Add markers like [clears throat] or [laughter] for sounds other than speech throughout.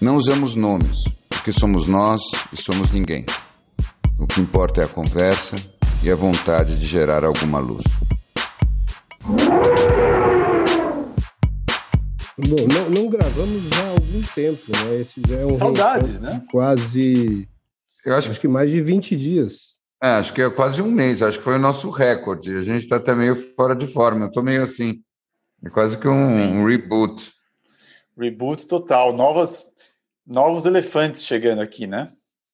Não usamos nomes, porque somos nós e somos ninguém. O que importa é a conversa e a vontade de gerar alguma luz. Bom, não, não, gravamos já há algum tempo, né? Esse já é um Saudades, né? Quase. Eu acho, acho que mais de 20 dias. É, acho que é quase um mês, acho que foi o nosso recorde. A gente está até meio fora de forma. Eu estou meio assim. É quase que um, um, reboot. Reboot total. Novas, novos elefantes chegando aqui, né?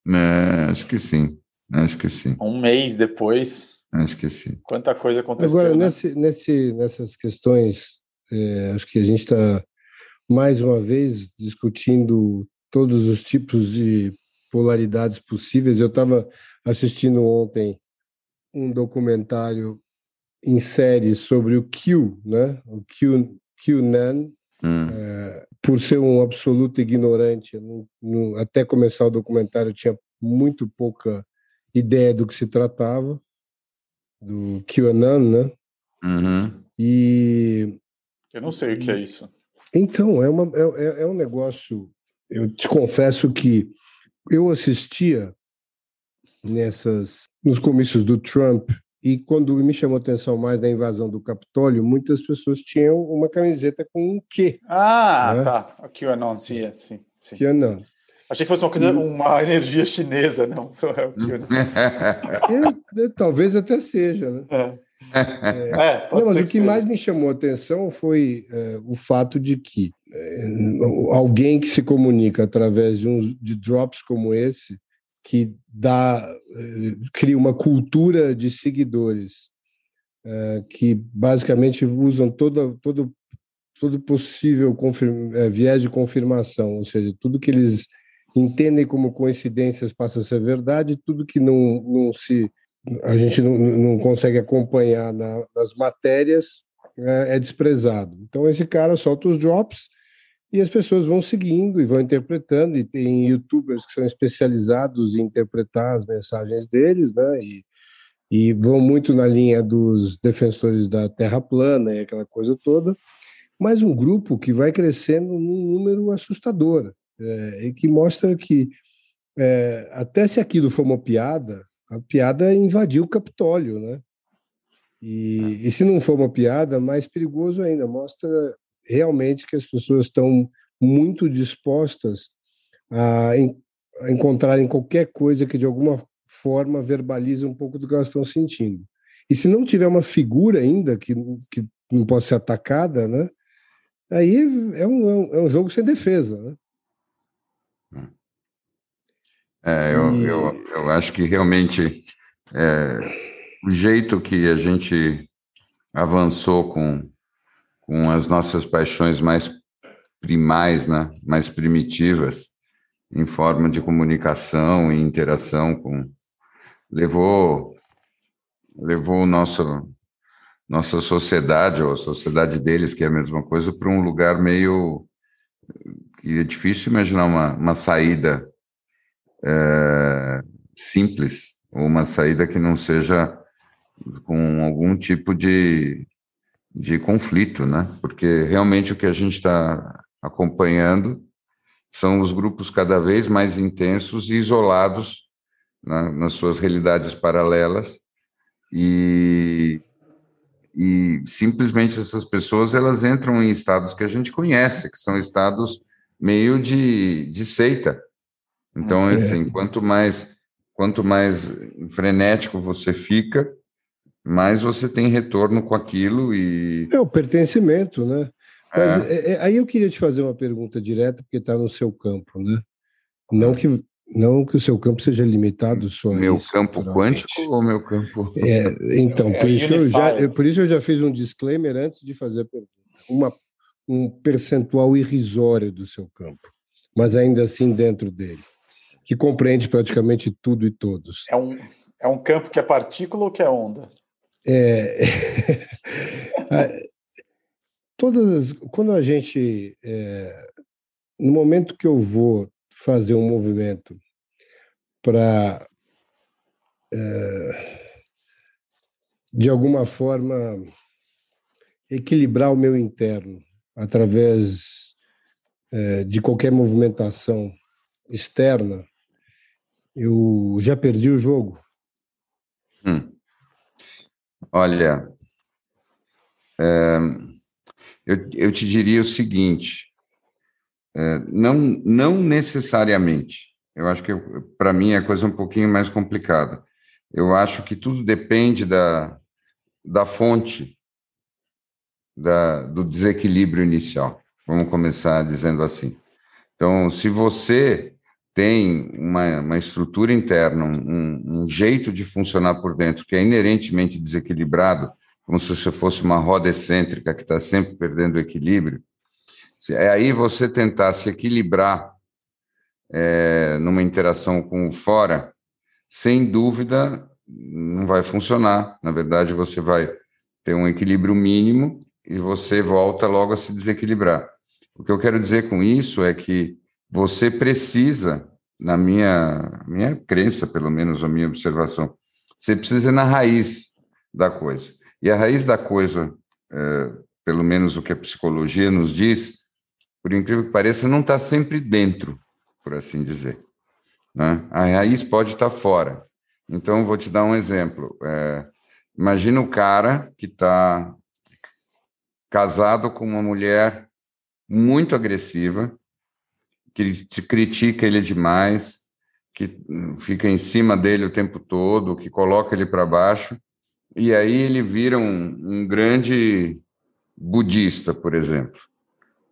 É, acho que sim. Acho que sim. Um mês depois. Acho que sim. Quanta coisa aconteceu. Agora, né? nesse, nesse, nessas questões, é, acho que a gente está, mais uma vez, discutindo todos os tipos de polaridades possíveis. Eu estava assistindo ontem um documentário em série sobre o Q, né? O Q, QAnon, hum. é, por ser um absoluto ignorante, no, no, até começar o documentário eu tinha muito pouca ideia do que se tratava, do QAnon, né? Uhum. E. Eu não sei o que é isso. Então, é, uma, é, é um negócio. Eu te confesso que eu assistia nessas nos comícios do Trump e quando me chamou a atenção mais da invasão do Capitólio, muitas pessoas tinham uma camiseta com um Q. Ah, né? tá. O QAnon, sim, sim, sim. QAnon. Achei que fosse uma coisa, uma [laughs] energia chinesa, não. é, [laughs] talvez até seja, né? É. É, não, mas o que seja. mais me chamou a atenção foi é, o fato de que é, alguém que se comunica através de, uns, de drops como esse, que dá, é, cria uma cultura de seguidores é, que basicamente usam todo, todo, todo possível confirma, viés de confirmação, ou seja, tudo que eles entendem como coincidências passa a ser verdade, tudo que não, não se a gente não, não consegue acompanhar na, nas matérias é, é, desprezado. Então esse cara solta os drops e as pessoas vão seguindo e vão interpretando e tem YouTubers que são especializados em interpretar as mensagens deles, né? E, e vão muito na linha dos defensores da Terra plana e aquela coisa toda. Mas um grupo que vai crescendo num número assustador é, e que mostra que é, até se aquilo for uma piada, a piada invadiu o Capitólio, né? E, e, se não for uma piada, mais perigoso ainda, mostra realmente que as pessoas estão muito dispostas a, en, a encontrarem qualquer coisa que de alguma forma verbalize um pouco do que elas estão sentindo. E se não tiver uma figura ainda que, que não possa ser atacada, né? Aí é um, é um jogo sem defesa, né? É, eu, e... eu, eu acho que realmente é, o jeito que a gente avançou com, com as nossas paixões mais primais, né, mais primitivas, em forma de comunicação e interação com levou levou nosso nossa sociedade ou a sociedade deles que é a mesma coisa para um lugar meio que é difícil imaginar uma, uma saída é, simples, ou uma saída que não seja com algum tipo de, de conflito, né? Porque realmente o que a gente está acompanhando são os grupos cada vez mais intensos e isolados né, nas suas realidades paralelas e, e simplesmente essas pessoas elas entram em estados que a gente conhece, que são estados meio de, de seita, então, é. assim, quanto mais, quanto mais frenético você fica, mais você tem retorno com aquilo e... É o pertencimento, né? Mas é. É, é aí eu queria te fazer uma pergunta direta, porque está no seu campo, né? Não que, não que o seu campo seja limitado só Meu isso, campo quântico ou meu campo... É, então, por, isso eu já, por isso eu já fiz um disclaimer antes de fazer a pergunta. Uma, um percentual irrisório do seu campo, mas ainda assim dentro dele, que compreende praticamente tudo e todos. É um, é um campo que é partícula ou que é onda? [laughs] É, todas quando a gente é, no momento que eu vou fazer um movimento para é, de alguma forma equilibrar o meu interno através é, de qualquer movimentação externa, eu já perdi o jogo. Hum. Olha, é, eu, eu te diria o seguinte: é, não, não necessariamente. Eu acho que para mim é coisa um pouquinho mais complicada. Eu acho que tudo depende da, da fonte da, do desequilíbrio inicial. Vamos começar dizendo assim. Então, se você tem uma, uma estrutura interna, um, um, jeito de funcionar por dentro que é inerentemente desequilibrado, como se você fosse uma roda excêntrica que está sempre perdendo o equilíbrio, é aí você tentar se equilibrar é, numa interação com o fora, sem dúvida, não vai funcionar. Na verdade, você vai ter um equilíbrio mínimo e você volta logo a se desequilibrar. O que eu quero dizer com isso é que você precisa, na minha, minha crença, pelo menos a minha observação, você precisa ir na raiz da coisa. E a raiz da coisa, é, pelo menos o que a psicologia nos diz, por incrível que pareça, não está sempre dentro, por assim dizer. Né? A raiz pode estar tá fora. Então, vou te dar um exemplo. É, imagina o cara que está casado com uma mulher muito agressiva, que critica ele demais, que fica em cima dele o tempo todo, que coloca ele para baixo, e aí ele vira um, um grande budista, por exemplo.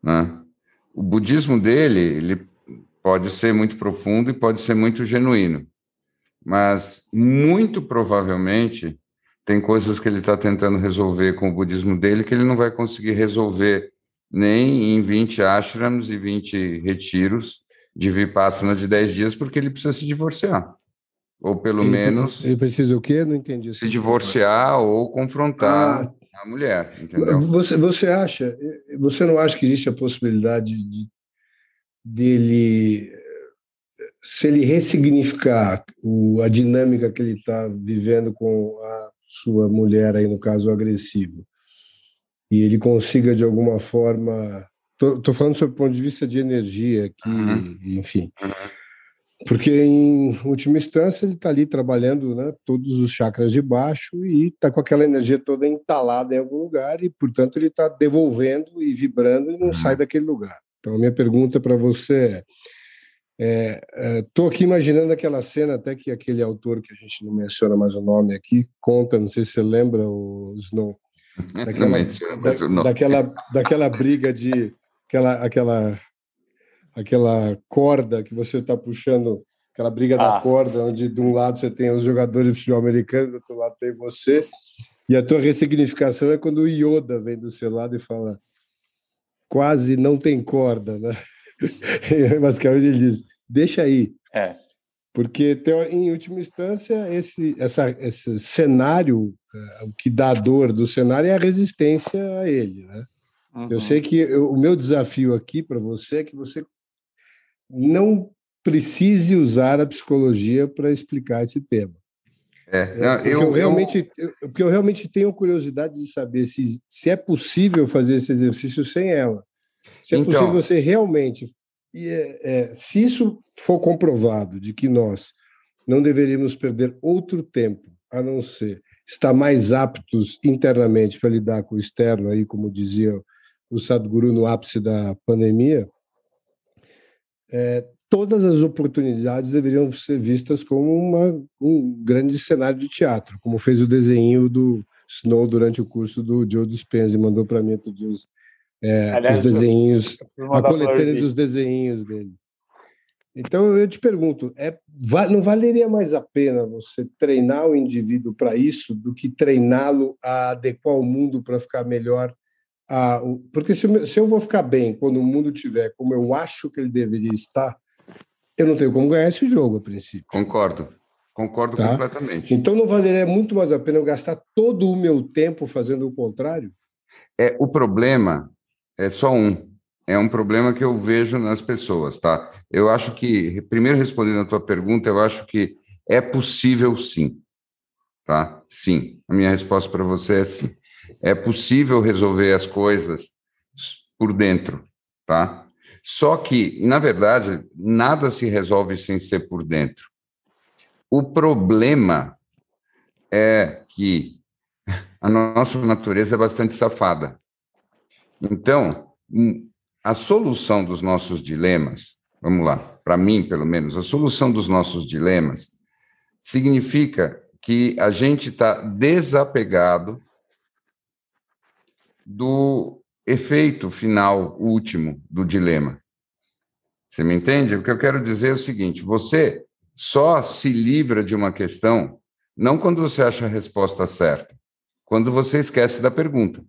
Né? O budismo dele ele pode ser muito profundo e pode ser muito genuíno, mas muito provavelmente tem coisas que ele está tentando resolver com o budismo dele que ele não vai conseguir resolver nem em 20 ashrams e 20 retiros de vipassana de 10 dias, porque ele precisa se divorciar. Ou pelo ele, menos. Ele precisa o quê? Não entendi. Se divorciar ou confrontar ah, a mulher. Entendeu? Você, você acha, você não acha que existe a possibilidade de dele se ele ressignificar o, a dinâmica que ele está vivendo com a sua mulher aí no caso agressivo e ele consiga de alguma forma tô, falando sobre o ponto de vista de energia aqui uhum. enfim uhum. porque em última instância ele está ali trabalhando né, todos os chakras de baixo e está com aquela energia toda entalada em algum lugar e portanto ele está devolvendo e vibrando e não uhum. sai daquele lugar então a minha pergunta para você é Estou é, aqui imaginando aquela cena, até que aquele autor que a gente não menciona mais o nome aqui conta, não sei se você lembra, o Snow, [laughs] daquela, da, daquela, daquela briga de aquela, aquela, aquela corda que você está puxando, aquela briga ah. da corda, onde de um lado você tem os jogadores de futebol americano, do outro lado tem você, e a tua ressignificação é quando o Yoda vem do seu lado e fala quase não tem corda, né? [laughs] Basicamente ele diz, deixa aí. É. Porque, em última instância, esse, essa, esse cenário, é, o que dá dor do cenário é a resistência a ele. Né? Uhum. Eu sei que eu, o meu desafio aqui para você é que você não precise usar a psicologia para explicar esse tema. É, não, eu, eu, realmente, eu... porque eu realmente tenho curiosidade de saber se, se é possível fazer esse exercício sem ela. Se é então, possível você realmente. É, é, se isso for comprovado de que nós não deveríamos perder outro tempo a não ser estar mais aptos internamente para lidar com o externo, aí, como dizia o Sadhguru no ápice da pandemia, é, todas as oportunidades deveriam ser vistas como uma, um grande cenário de teatro, como fez o desenho do Snow durante o curso do Joe Dispenza e mandou para mim outro dia é, Aliás, os desenhos, a coletânea dos desenhos dele. Então eu te pergunto, é, não valeria mais a pena você treinar o indivíduo para isso do que treiná-lo a adequar o mundo para ficar melhor a, porque se, se eu vou ficar bem quando o mundo tiver como eu acho que ele deveria estar, eu não tenho como ganhar esse jogo a princípio. Concordo. Concordo tá? completamente. Então não valeria muito mais a pena eu gastar todo o meu tempo fazendo o contrário? É, o problema é só um. É um problema que eu vejo nas pessoas, tá? Eu acho que, primeiro respondendo a tua pergunta, eu acho que é possível sim, tá? Sim. A minha resposta para você é sim. É possível resolver as coisas por dentro, tá? Só que, na verdade, nada se resolve sem ser por dentro. O problema é que [laughs] a nossa natureza é bastante safada. Então, a solução dos nossos dilemas, vamos lá, para mim, pelo menos, a solução dos nossos dilemas significa que a gente está desapegado do efeito final último do dilema. Você me entende? O que eu quero dizer é o seguinte: você só se livra de uma questão não quando você acha a resposta certa, quando você esquece da pergunta.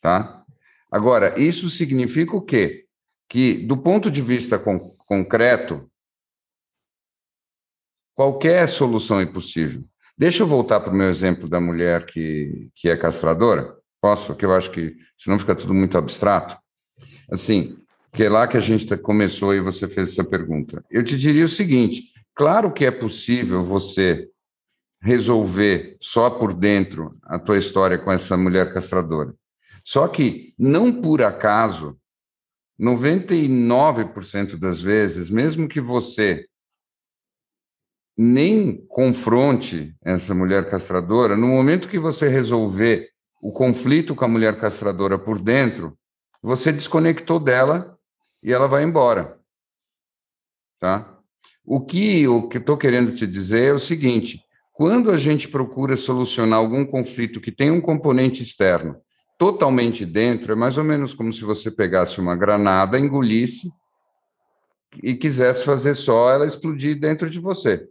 Tá? Agora, isso significa o quê? Que, do ponto de vista con concreto, qualquer solução é possível. Deixa eu voltar para o meu exemplo da mulher que, que é castradora. Posso? Que eu acho que senão fica tudo muito abstrato. Assim, que é lá que a gente tá, começou e você fez essa pergunta. Eu te diria o seguinte: claro que é possível você resolver só por dentro a tua história com essa mulher castradora. Só que, não por acaso, 99% das vezes, mesmo que você nem confronte essa mulher castradora, no momento que você resolver o conflito com a mulher castradora por dentro, você desconectou dela e ela vai embora. Tá? O que o que estou querendo te dizer é o seguinte: quando a gente procura solucionar algum conflito que tem um componente externo totalmente dentro, é mais ou menos como se você pegasse uma granada, engolisse e quisesse fazer só ela explodir dentro de você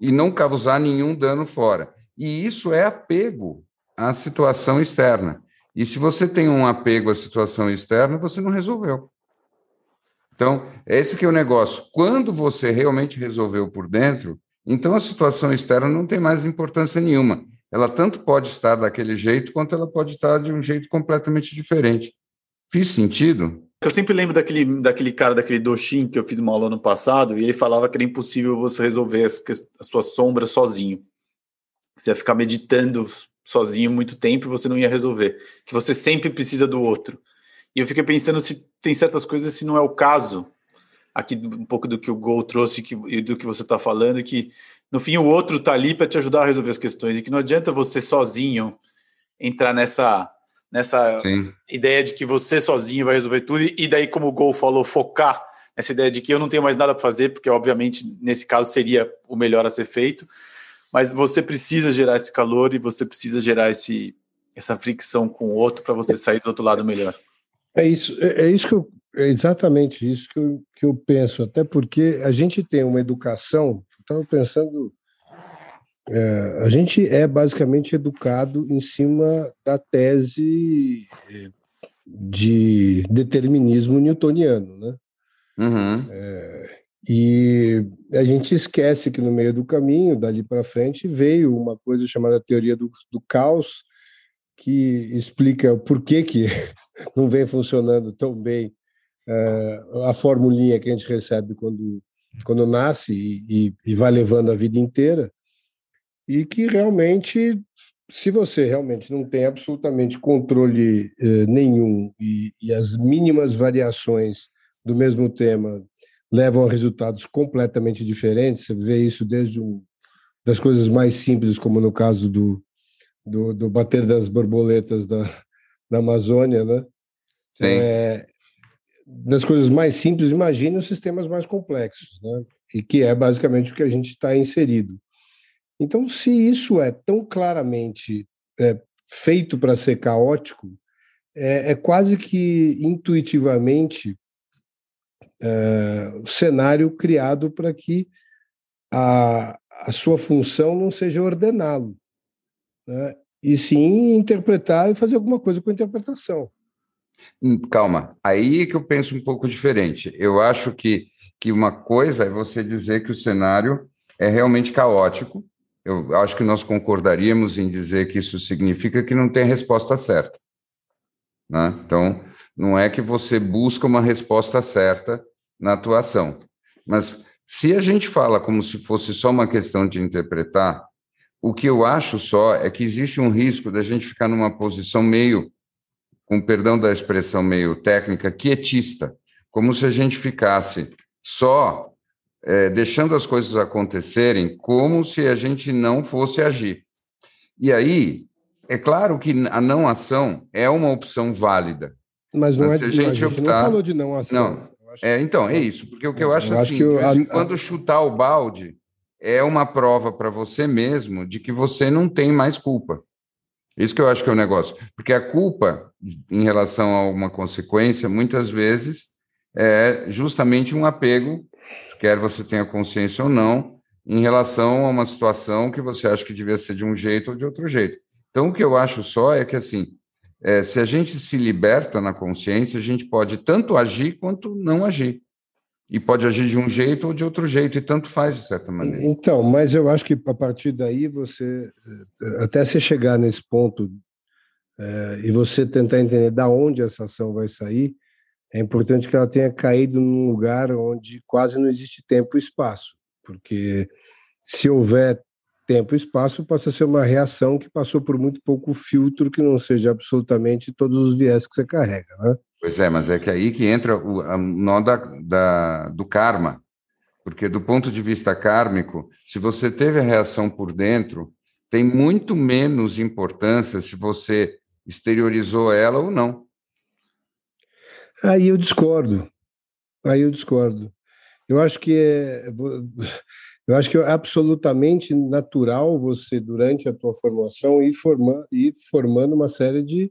e não causar nenhum dano fora. E isso é apego à situação externa. E se você tem um apego à situação externa, você não resolveu. Então, esse que é o negócio. Quando você realmente resolveu por dentro, então a situação externa não tem mais importância nenhuma. Ela tanto pode estar daquele jeito, quanto ela pode estar de um jeito completamente diferente. Fiz sentido? Eu sempre lembro daquele, daquele cara, daquele Doshin que eu fiz uma aula no passado, e ele falava que era impossível você resolver as, as suas sombras sozinho. Você ia ficar meditando sozinho muito tempo e você não ia resolver. Que você sempre precisa do outro. E eu fiquei pensando se tem certas coisas, se não é o caso, aqui um pouco do que o Gol trouxe e do que você está falando, que no fim o outro está ali para te ajudar a resolver as questões. E que não adianta você sozinho entrar nessa nessa Sim. ideia de que você sozinho vai resolver tudo e daí como o Gol falou focar nessa ideia de que eu não tenho mais nada para fazer porque obviamente nesse caso seria o melhor a ser feito. Mas você precisa gerar esse calor e você precisa gerar esse essa fricção com o outro para você sair do outro lado melhor. É isso, é, é, isso que eu, é exatamente isso que eu, que eu penso, até porque a gente tem uma educação, estava pensando, é, a gente é basicamente educado em cima da tese é, de determinismo newtoniano, né? Uhum. É, e a gente esquece que no meio do caminho, dali para frente, veio uma coisa chamada teoria do, do caos, que explica o porquê que [laughs] não vem funcionando tão bem uh, a formulinha que a gente recebe quando, quando nasce e, e, e, vai levando a vida inteira, e que realmente, se você realmente não tem absolutamente controle uh, nenhum e, e as mínimas variações do mesmo tema levam a resultados completamente diferentes, você vê isso desde um, das coisas mais simples, como no caso do, do, do bater das borboletas da, da Amazônia, né? Sim. É, das coisas mais simples, imagine os sistemas mais complexos, né? E que é basicamente o que a gente está inserido. Então, se isso é tão claramente é, feito para ser caótico, é, é, quase que intuitivamente é, o cenário criado para que a, a sua função não seja ordená-lo, né? E, e sim interpretar e fazer alguma coisa com a interpretação. Hum, calma, aí que eu penso um pouco diferente. Eu acho que, que uma coisa é você dizer que o cenário é realmente caótico. Eu acho que nós concordaríamos em dizer que isso significa que não tem resposta certa. Né? Então, não é que você busca uma resposta certa na atuação. Mas se a gente fala como se fosse só uma questão de interpretar, o que eu acho só é que existe um risco da gente ficar numa posição meio, com perdão da expressão meio técnica, quietista, como se a gente ficasse só é, deixando as coisas acontecerem, como se a gente não fosse agir. E aí, é claro que a não ação é uma opção válida. Mas não mas é. Se a gente, a gente optar... não falou de não ação. Não, é, então, é isso, porque o que eu acho eu assim, acho que eu, quando chutar o balde, é uma prova para você mesmo de que você não tem mais culpa. Isso que eu acho que é o negócio. Porque a culpa, em relação a uma consequência, muitas vezes é justamente um apego, quer você tenha consciência ou não, em relação a uma situação que você acha que devia ser de um jeito ou de outro jeito. Então, o que eu acho só é que, assim, é, se a gente se liberta na consciência, a gente pode tanto agir quanto não agir. E pode agir de um jeito ou de outro jeito, e tanto faz, de certa maneira. Então, mas eu acho que a partir daí você, eh, até você chegar nesse ponto é, e você tentar entender da onde essa ação vai sair, é importante que ela tenha caído num lugar onde quase não existe tempo e espaço, porque se houver tempo e espaço passa a ser uma reação que passou por muito pouco filtro que não seja absolutamente todos os viés que você carrega, né? Pois é, mas é que aí que entra o nó da, da, do karma, porque do ponto de vista kármico, se você teve a reação por dentro, tem muito menos importância se você exteriorizou ela ou não. Aí eu discordo. Aí eu discordo. Eu acho que é eu acho que é absolutamente natural você, durante a tua formação, ir, forma, ir formando uma série de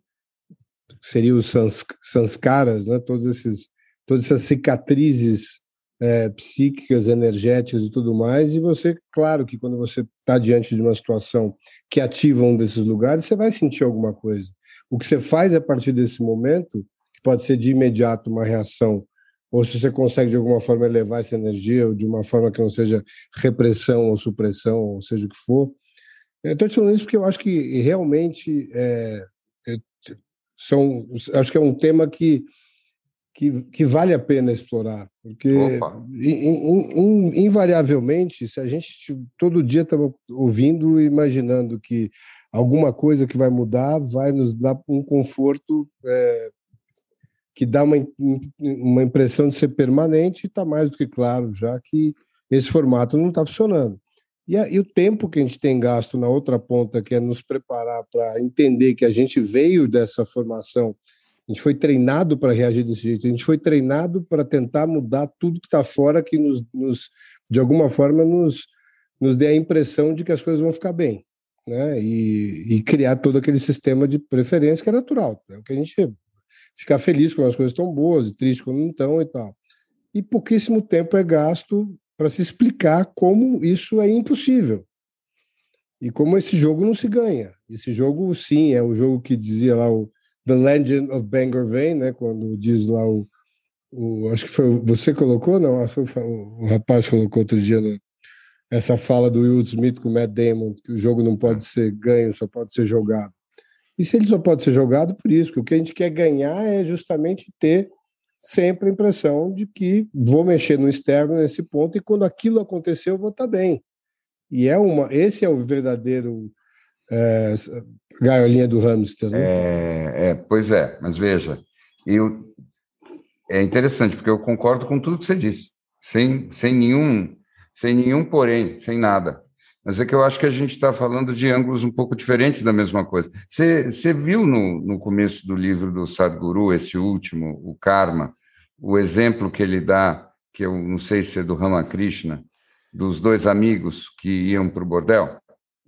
seriam os sans, sanskaras, né? todos esses, todas essas cicatrizes é, psíquicas, energéticas e tudo mais, e você, claro que quando você está diante de uma situação que ativa um desses lugares, você vai sentir alguma coisa. O que você faz a partir desse momento, que pode ser de imediato uma reação ou se você consegue de alguma forma elevar essa energia, ou de uma forma que não seja repressão ou supressão, ou seja o que for. Estou te falando isso porque eu acho que realmente é, são, acho que é um tema que, que, que vale a pena explorar, porque in, in, invariavelmente, se a gente todo dia está ouvindo e imaginando que alguma coisa que vai mudar vai nos dar um conforto é, que dá uma, uma impressão de ser permanente, está mais do que claro já que esse formato não está funcionando. E, a, e, o tempo que a gente tem gasto na outra ponta, que é nos preparar para entender que a gente veio dessa formação, a gente foi treinado para reagir desse jeito, a gente foi treinado para tentar mudar tudo que está fora, que nos, nos, de alguma forma nos, nos dê a impressão de que as coisas vão ficar bem. Né? E, e criar todo aquele sistema de preferência que é natural. É o que a gente ficar feliz quando as coisas estão boas e triste quando não estão e tal. E pouquíssimo tempo é gasto para se explicar como isso é impossível. E como esse jogo não se ganha. Esse jogo, sim, é o jogo que dizia lá o The Legend of Bangor Vane, né? Quando diz lá o, o acho que foi você colocou, não? Foi o, o rapaz colocou outro dia né? essa fala do Will Smith com o Matt Damon, que o jogo não pode ser ganho, só pode ser jogado. E se ele só pode ser jogado por isso, porque o que a gente quer ganhar é justamente ter sempre a impressão de que vou mexer no externo nesse ponto e quando aquilo acontecer eu vou estar bem. E é uma, esse é o verdadeiro é, gaiolinha do hamster. Né? É, é, pois é, mas veja, eu, é interessante porque eu concordo com tudo que você disse, sem, sem nenhum, sem nenhum porém, sem nada. Mas é que eu acho que a gente está falando de ângulos um pouco diferentes da mesma coisa. Você, você viu no, no começo do livro do Sadhguru, esse último, o Karma, o exemplo que ele dá, que eu não sei se é do Ramakrishna, dos dois amigos que iam para o bordel?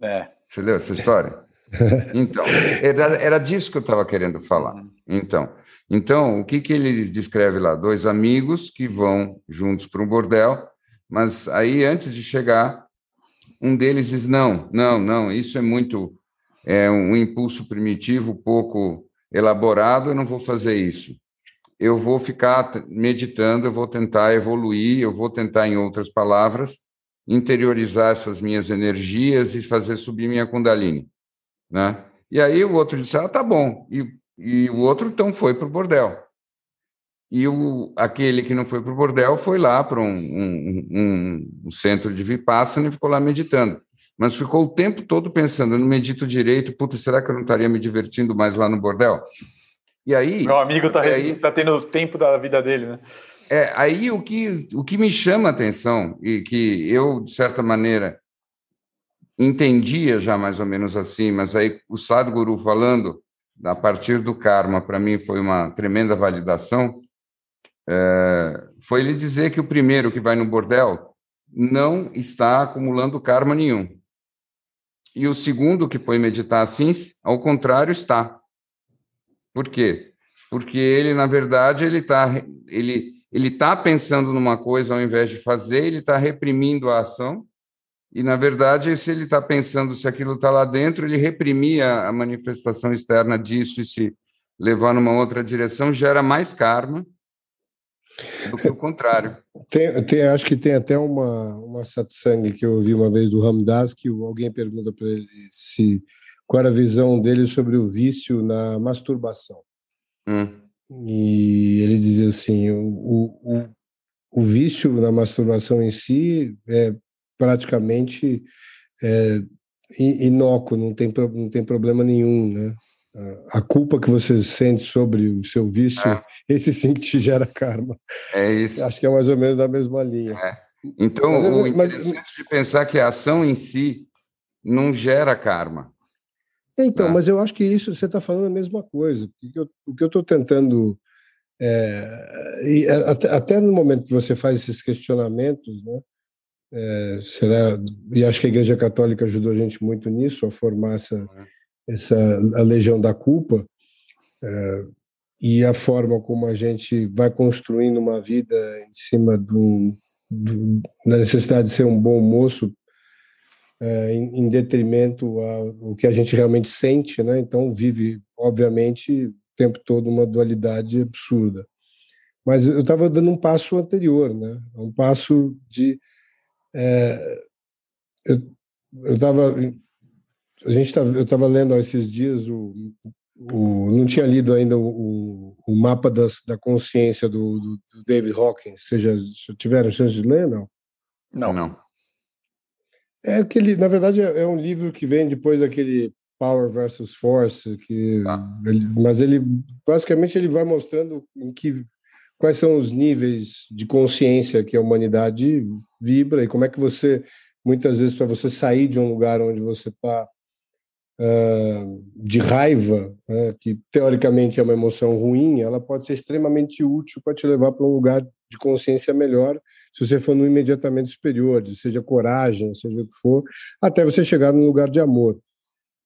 É. Você leu essa história? [laughs] Então, era, era disso que eu estava querendo falar. Uhum. Então, então, o que, que ele descreve lá? Dois amigos que vão juntos para um bordel, mas aí, antes de chegar, um deles diz: não, não, não, isso é muito. é um impulso primitivo pouco elaborado, eu não vou fazer isso. Eu vou ficar meditando, eu vou tentar evoluir, eu vou tentar, em outras palavras, interiorizar essas minhas energias e fazer subir minha Kundalini. Né? E aí o outro disse: Ah, tá bom. E, e o outro então foi para o bordel. E o, aquele que não foi para o bordel foi lá para um, um, um, centro de Vipassana e ficou lá meditando. Mas ficou o tempo todo pensando: eu não medito direito, puta, será que eu não estaria me divertindo mais lá no bordel? E aí. Meu amigo está tá tendo o tempo da vida dele, né? É, aí o que, o que me chama a atenção, e que eu, de certa maneira, entendia já mais ou menos assim, mas aí o Sadhguru falando a partir do karma, para mim foi uma tremenda validação, é, foi ele dizer que o primeiro que vai no bordel não está acumulando karma nenhum. E o segundo que foi meditar assim, ao contrário, está. Por quê? Porque ele, na verdade, ele está ele, ele tá pensando numa coisa ao invés de fazer, ele está reprimindo a ação, e, na verdade, se ele está pensando se aquilo está lá dentro, ele reprimia a manifestação externa disso e se levar numa outra direção, gera mais karma do que o contrário. Tem, tem, acho que tem até uma, uma satsang que eu ouvi uma vez do Ramdas, que alguém pergunta para ele se qual era a visão dele sobre o vício na masturbação. Hum. E ele dizia assim: o, o, o vício na masturbação em si é praticamente é, inócuo, não tem, não tem problema nenhum, né? A culpa que você sente sobre o seu vício, é. [laughs] esse sim que te gera karma. É isso. Acho que é mais ou menos da mesma linha. É. Então, mas, o interessante mas, de pensar que a ação em si não gera karma. Então, né? mas eu acho que isso você está falando a mesma coisa. O que eu estou tentando. É, até, até, no momento que você faz esses questionamentos, né, é, será e acho que a Igreja Católica ajudou a gente muito nisso a formar essa essa a legião da culpa é, e a forma como a gente vai construindo uma vida em cima do, do da necessidade de ser um bom moço é, em, em, detrimento ao que a gente realmente sente, né? Então vive, obviamente, o tempo todo uma dualidade absurda. Mas eu estava dando um passo anterior, né? Um passo de é, eu estava a gente tá, eu estava lendo esses dias o, o, não tinha lido ainda o, o mapa das, da consciência do, do, do David Hawkins. Vocês já tiveram chance de ler, não? Não. Não. É aquele, na verdade, é, é um livro que vem depois daquele Power versus Force, que, ah. ele, mas ele basicamente ele vai mostrando em que quais são os níveis de consciência que a humanidade vibra e como é que você, muitas vezes, para você sair de um lugar onde você está de raiva, né, que teoricamente é uma emoção ruim, ela pode ser extremamente útil para te levar para um lugar de consciência melhor se você for no imediatamente superior, seja coragem, seja o que for, até você chegar num lugar de amor.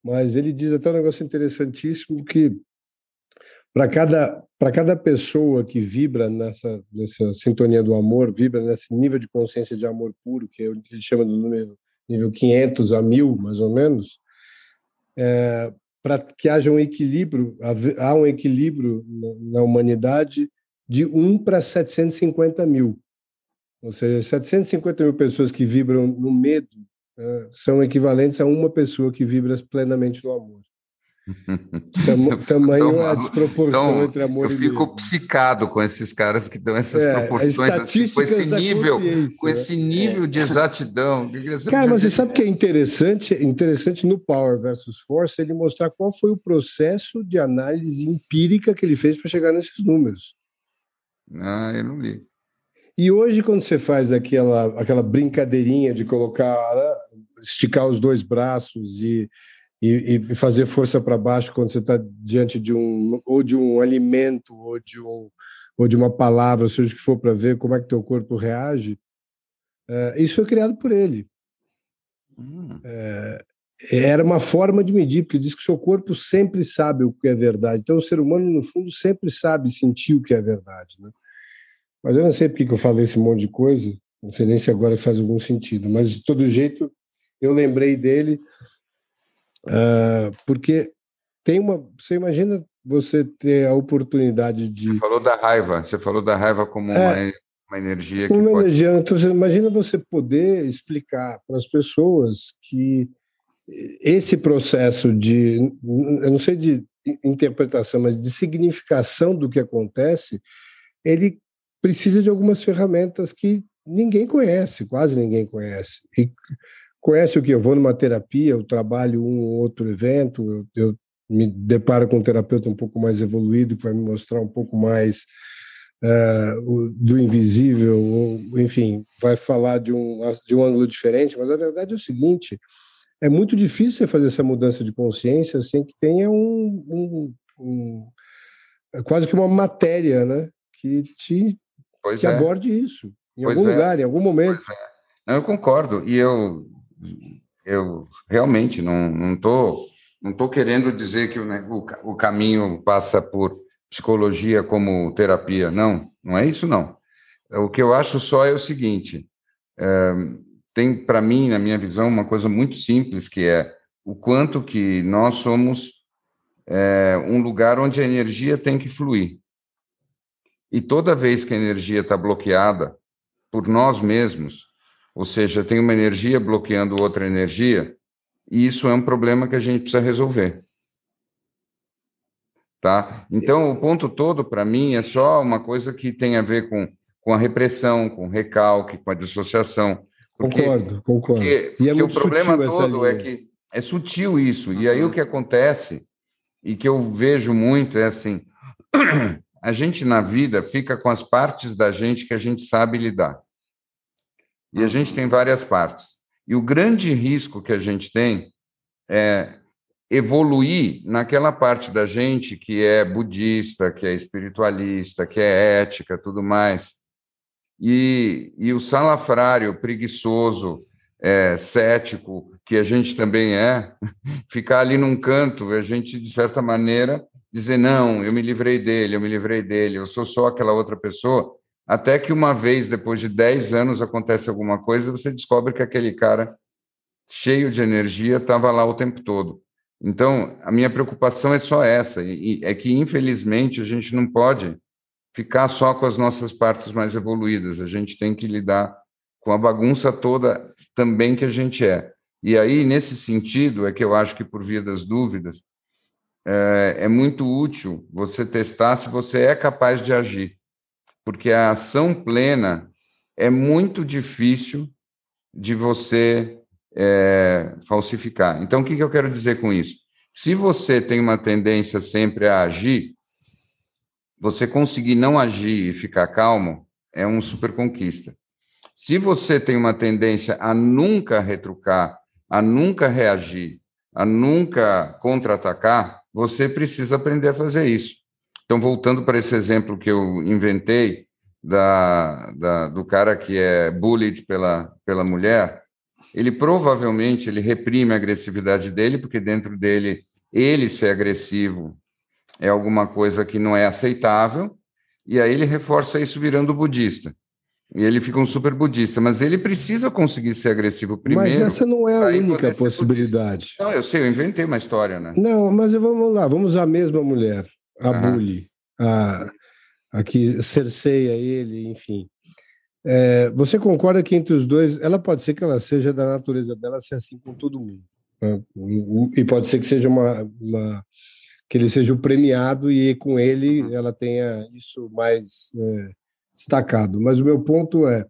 Mas ele diz até um negócio interessantíssimo que para cada para cada pessoa que vibra nessa nessa sintonia do amor, vibra nesse nível de consciência de amor puro, que ele chama do número nível 500 a 1000, mais ou menos, é, para que haja um equilíbrio, há um equilíbrio na, humanidade de 1 para 750 mil. Ou seja, 750 mil pessoas que vibram no medo é, são equivalentes a uma pessoa que vibra plenamente no amor. Tamanho então, a desproporção então, entre amor eu e Eu fico psicado com esses caras que dão essas é, proporções, assim, com esse nível, com esse nível é. de exatidão. Cara, mas você sabe que é interessante, interessante no Power versus Force ele mostrar qual foi o processo de análise empírica que ele fez para chegar nesses números. Ah, eu não li. E hoje, quando você faz aquela, aquela brincadeirinha de colocar, né, esticar os dois braços e e, e fazer força para baixo quando você está diante de um ou de um alimento ou de um ou de uma palavra, seja o que for para ver como é que teu corpo reage, é, isso foi criado por ele. Hum. É, era uma forma de medir, porque diz que o seu corpo sempre sabe o que é verdade. Então, o ser humano, no fundo, sempre sabe sentir o que é verdade. Né? Mas eu não sei porque que eu falei esse monte de coisa, não sei nem se agora faz algum sentido, mas de todo jeito, eu lembrei dele Uh, porque tem uma. Você imagina você ter a oportunidade de. Você falou da raiva, você falou da raiva como é, uma, uma energia como que. Uma pode... energia. Então, você imagina você poder explicar para as pessoas que esse processo de. Eu não sei de interpretação, mas de significação do que acontece, ele precisa de algumas ferramentas que ninguém conhece, quase ninguém conhece. E conhece o que? Eu vou numa terapia, eu trabalho um ou outro evento, eu, eu me deparo com um terapeuta um pouco mais evoluído, que vai me mostrar um pouco mais uh, do invisível, ou, enfim, vai falar de um, de um ângulo diferente, mas a verdade é o seguinte: é muito difícil você fazer essa mudança de consciência sem que tenha um, um, um quase que uma matéria, né, que te que é. aborde isso em pois algum é. lugar, em algum momento. É. eu concordo e eu eu realmente não não tô não estou querendo dizer que o, o, o caminho passa por psicologia como terapia, não, não é isso não. O que eu acho só é o seguinte: é, tem para mim, na minha visão, uma coisa muito simples que é o quanto que nós somos é, um lugar onde a energia tem que fluir. E toda vez que a energia está bloqueada por nós mesmos, ou seja, tem uma energia bloqueando outra energia, e isso é um problema que a gente precisa resolver. Tá? Então, o ponto todo, para mim, é só uma coisa que tem a ver com, com a repressão, com o recalque, com a dissociação. Porque, concordo, concordo. Porque, e é porque o problema todo é que é sutil isso. Uhum. E aí o que acontece, e que eu vejo muito, é assim: [clears throat] a gente na vida fica com as partes da gente que a gente sabe lidar. E a gente tem várias partes. E o grande risco que a gente tem é evoluir naquela parte da gente que é budista, que é espiritualista, que é ética, tudo mais. E, e o salafrário preguiçoso, é, cético, que a gente também é, [laughs] ficar ali num canto, a gente, de certa maneira, dizer: não, eu me livrei dele, eu me livrei dele, eu sou só aquela outra pessoa. Até que uma vez, depois de 10 anos, acontece alguma coisa, você descobre que aquele cara, cheio de energia, estava lá o tempo todo. Então, a minha preocupação é só essa, e é que, infelizmente, a gente não pode ficar só com as nossas partes mais evoluídas, a gente tem que lidar com a bagunça toda também que a gente é. E aí, nesse sentido, é que eu acho que, por via das dúvidas, é, é muito útil você testar se você é capaz de agir porque a ação plena é muito difícil de você é, falsificar. Então, o que, que eu quero dizer com isso? Se você tem uma tendência sempre a agir, você conseguir não agir e ficar calmo é um super conquista. Se você tem uma tendência a nunca retrucar, a nunca reagir, a nunca contra-atacar, você precisa aprender a fazer isso. Então, voltando para esse exemplo que eu inventei, da, da, do cara que é bullied pela, pela mulher, ele provavelmente ele reprime a agressividade dele, porque dentro dele, ele ser agressivo é alguma coisa que não é aceitável, e aí ele reforça isso virando budista. E ele fica um super budista, mas ele precisa conseguir ser agressivo primeiro. Mas essa não é a única possibilidade. Não, eu sei, eu inventei uma história, né? Não, mas vamos lá, vamos à mesma mulher, a uhum. bully, a, a que cerceia ele, enfim. É, você concorda que entre os dois, ela pode ser que ela seja da natureza dela ser assim com todo mundo. Né? E pode ser que seja uma, uma, que ele seja o premiado e com ele uhum. ela tenha isso mais é, destacado. Mas o meu ponto é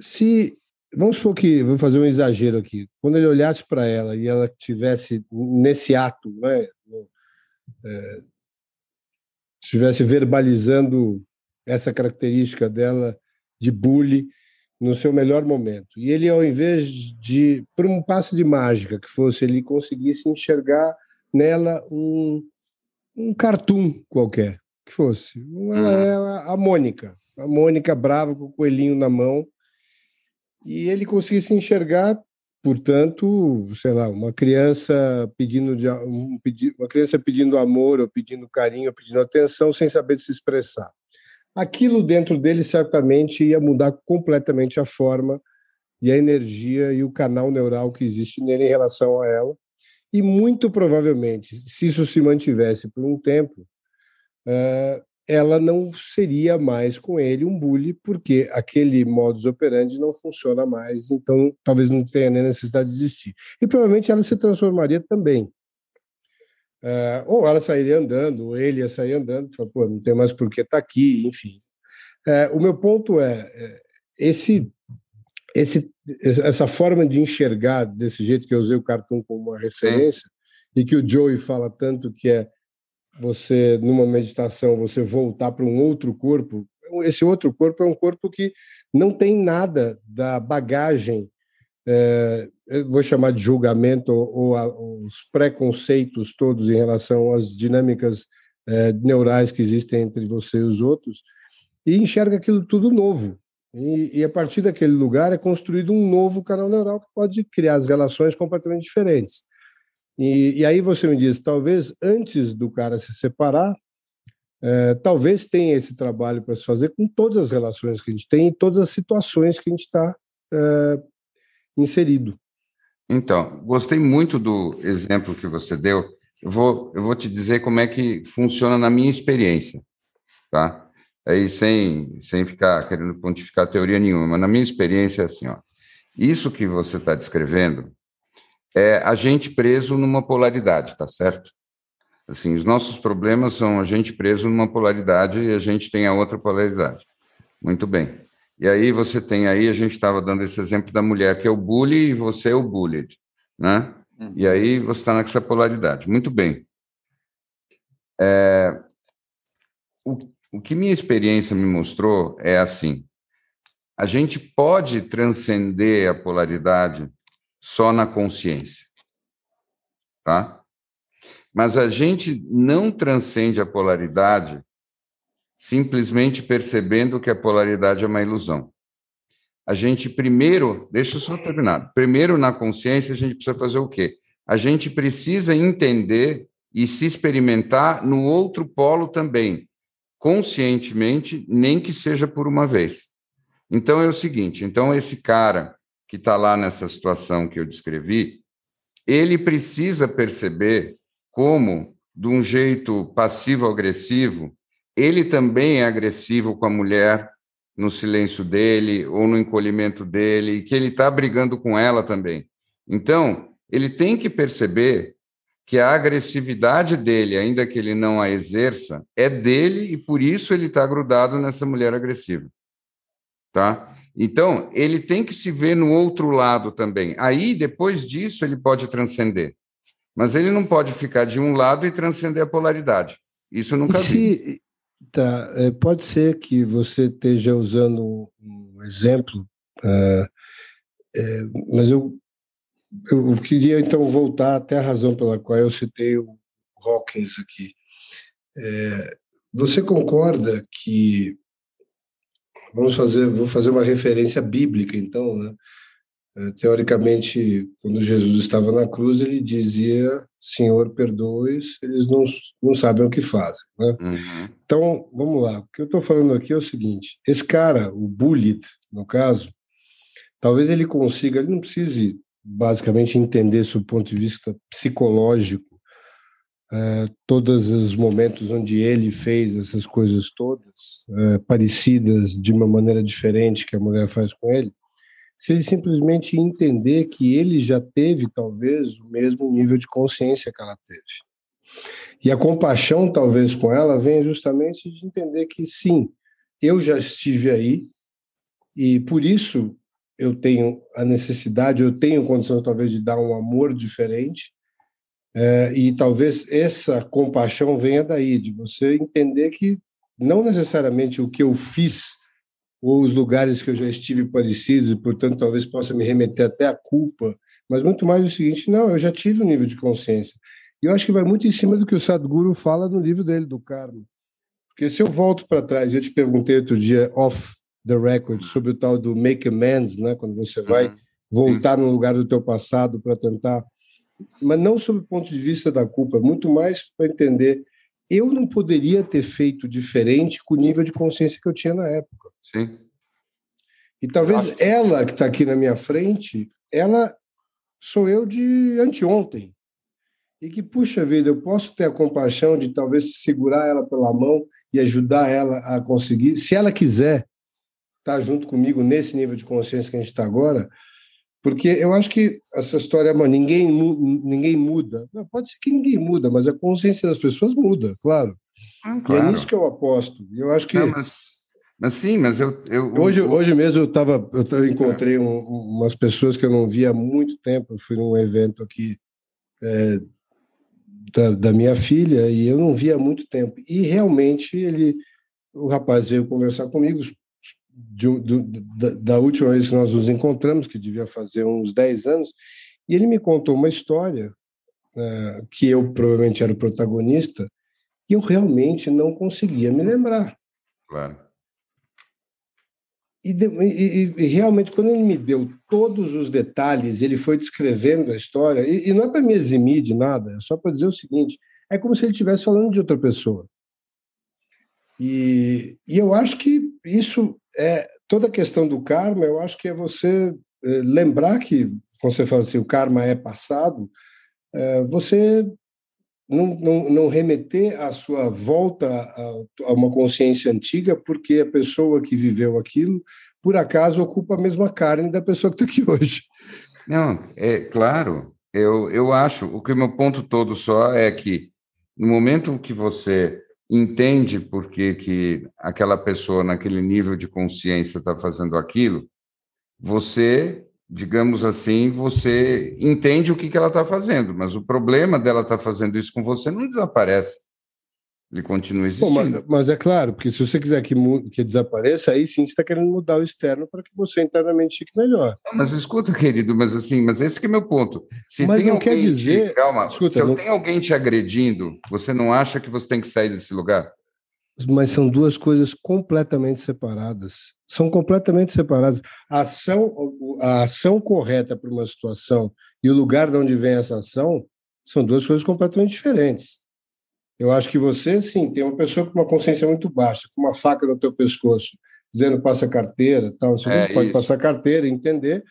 se vamos supor que vou fazer um exagero aqui. Quando ele olhasse para ela e ela tivesse nesse ato, né, é, estivesse verbalizando essa característica dela de bully no seu melhor momento. E ele, ao invés de, por um passo de mágica que fosse, ele conseguisse enxergar nela um, um cartoon qualquer, que fosse. Ela é a Mônica, a Mônica brava com o coelhinho na mão, e ele conseguisse enxergar portanto, sei lá, uma criança pedindo de, um, uma criança pedindo amor ou pedindo carinho, ou pedindo atenção sem saber se expressar. Aquilo dentro dele certamente ia mudar completamente a forma e a energia e o canal neural que existe nele em relação a ela. E muito provavelmente, se isso se mantivesse por um tempo, ela não seria mais com ele um bully, porque aquele modus operandi não funciona mais, então talvez não tenha nem necessidade de existir. E provavelmente ela se transformaria também. Uh, ou ela sairia andando, ou ele ia sair andando, fala, pô, não tem mais por que estar tá aqui, enfim. Uh, o meu ponto é, é, esse, esse, essa forma de enxergar desse jeito que eu usei o cartoon como uma referência, e que o Joey fala tanto que é você, numa meditação, você voltar para um outro corpo, esse outro corpo é um corpo que não tem nada da bagagem é, vou chamar de julgamento ou, ou os preconceitos todos em relação às dinâmicas é, neurais que existem entre você e os outros, e enxerga aquilo tudo novo. E, e, a partir daquele lugar é construído um novo canal neural que pode criar as relações completamente diferentes. E, e aí você me diz, talvez antes do cara se separar, é, talvez tenha esse trabalho para se fazer com todas as relações que a gente tem e todas as situações que a gente está é, inserido. Então, gostei muito do exemplo que você deu. Eu vou, eu vou te dizer como é que funciona na minha experiência, tá? Aí sem, sem ficar querendo pontificar teoria nenhuma, mas na minha experiência é assim, ó. Isso que você está descrevendo é a gente preso numa polaridade, tá certo? Assim, os nossos problemas são a gente preso numa polaridade e a gente tem a outra polaridade. Muito bem. E aí você tem aí, a gente estava dando esse exemplo da mulher que é o bully e você é o bullied, né? Uhum. E aí você está nessa polaridade. Muito bem. É, o, o que minha experiência me mostrou é assim: a gente pode transcender a polaridade só na consciência, tá? Mas a gente não transcende a polaridade simplesmente percebendo que a polaridade é uma ilusão. A gente primeiro, deixa eu só terminar. Primeiro na consciência a gente precisa fazer o quê? A gente precisa entender e se experimentar no outro polo também, conscientemente, nem que seja por uma vez. Então é o seguinte, então esse cara que está lá nessa situação que eu descrevi, ele precisa perceber como, de um jeito passivo-agressivo, ele também é agressivo com a mulher no silêncio dele ou no encolhimento dele, e que ele está brigando com ela também. Então, ele tem que perceber que a agressividade dele, ainda que ele não a exerça, é dele e por isso ele está grudado nessa mulher agressiva. Tá? Então, ele tem que se ver no outro lado também. Aí, depois disso, ele pode transcender. Mas ele não pode ficar de um lado e transcender a polaridade. Isso nunca e vi. Se, Tá, é, pode ser que você esteja usando um exemplo, uh, é, mas eu, eu queria então voltar até a razão pela qual eu citei o Hawkins aqui. É, você concorda que vamos fazer, vou fazer uma referência bíblica então, né? É, teoricamente, quando Jesus estava na cruz, ele dizia: Senhor, perdoe-os, eles não, não sabem o que fazem. Né? Uhum. Então, vamos lá. O que eu estou falando aqui é o seguinte: esse cara, o bullied, no caso, talvez ele consiga, ele não precise basicamente entender, do ponto de vista psicológico, é, todos os momentos onde ele fez essas coisas todas, é, parecidas de uma maneira diferente que a mulher faz com ele se ele simplesmente entender que ele já teve, talvez, o mesmo nível de consciência que ela teve. E a compaixão, talvez, com ela, vem justamente de entender que, sim, eu já estive aí, e por isso eu tenho a necessidade, eu tenho condição, talvez, de dar um amor diferente, é, e talvez essa compaixão venha daí, de você entender que não necessariamente o que eu fiz ou os lugares que eu já estive parecidos e, portanto, talvez possa me remeter até à culpa, mas muito mais o seguinte, não, eu já tive um nível de consciência. E eu acho que vai muito em cima do que o Sadhguru fala no livro dele, do Karma. Porque se eu volto para trás, eu te perguntei outro dia, off the record, sobre o tal do make amends, né, quando você vai uhum. voltar no lugar do teu passado para tentar, mas não sob o ponto de vista da culpa, muito mais para entender eu não poderia ter feito diferente com o nível de consciência que eu tinha na época. Sim. E talvez ela que está aqui na minha frente, ela sou eu de anteontem. E que, puxa vida, eu posso ter a compaixão de talvez segurar ela pela mão e ajudar ela a conseguir, se ela quiser estar tá junto comigo nesse nível de consciência que a gente está agora, porque eu acho que essa história, mano, ninguém, ninguém muda. Não, pode ser que ninguém muda, mas a consciência das pessoas muda, claro. Ah, claro. E é nisso que eu aposto. Eu acho que. Não, mas, mas sim, mas eu. eu hoje, eu... hoje mesmo eu, tava, eu encontrei um, umas pessoas que eu não via há muito tempo. Eu fui num evento aqui é, da, da minha filha e eu não via há muito tempo. E realmente ele. O rapaz veio conversar comigo, de, de, da, da, última vez que nós nos encontramos, que devia fazer uns 10 anos, e ele me contou uma história uh, que eu provavelmente era o protagonista, e eu realmente não conseguia me lembrar. Claro. E, de, e, e, realmente, quando ele me deu todos os detalhes, ele foi descrevendo a história, e, e não é para me eximir de nada, é só para dizer o seguinte: é como se ele estivesse falando de outra pessoa. E, e eu acho que isso é toda a questão do karma, eu acho que é você é, lembrar que, quando você fala assim, o karma é passado, é, você não, não, não remeter a sua volta a, a, uma consciência antiga, porque a pessoa que viveu aquilo, por acaso, ocupa a mesma carne da pessoa que está aqui [laughs] hoje. Não, é claro. Eu, eu acho, o que o meu ponto todo só é que no momento que você entende por que, que aquela pessoa, naquele nível de consciência, está fazendo aquilo, você, digamos assim, você entende o que, que ela está fazendo, mas o problema dela estar tá fazendo isso com você não desaparece. Ele continua existindo. Bom, mas, mas, é claro, porque se você quiser que, que desapareça, aí sim você está querendo mudar o externo para que você internamente fique melhor. Mas escuta, querido, mas assim, mas esse que é meu ponto. Se mas não quer dizer. Te, calma, escuta, se não... tem alguém te agredindo, você não acha que você tem que sair desse lugar? Mas são duas coisas completamente separadas. São completamente separadas. A ação, a ação correta para uma situação e o lugar de onde vem essa ação são duas coisas completamente diferentes. Eu acho que você, sim, tem uma pessoa com uma consciência muito baixa, com uma faca no teu pescoço, dizendo passa carteira, tal, você é, pode isso. passar carteira, entender,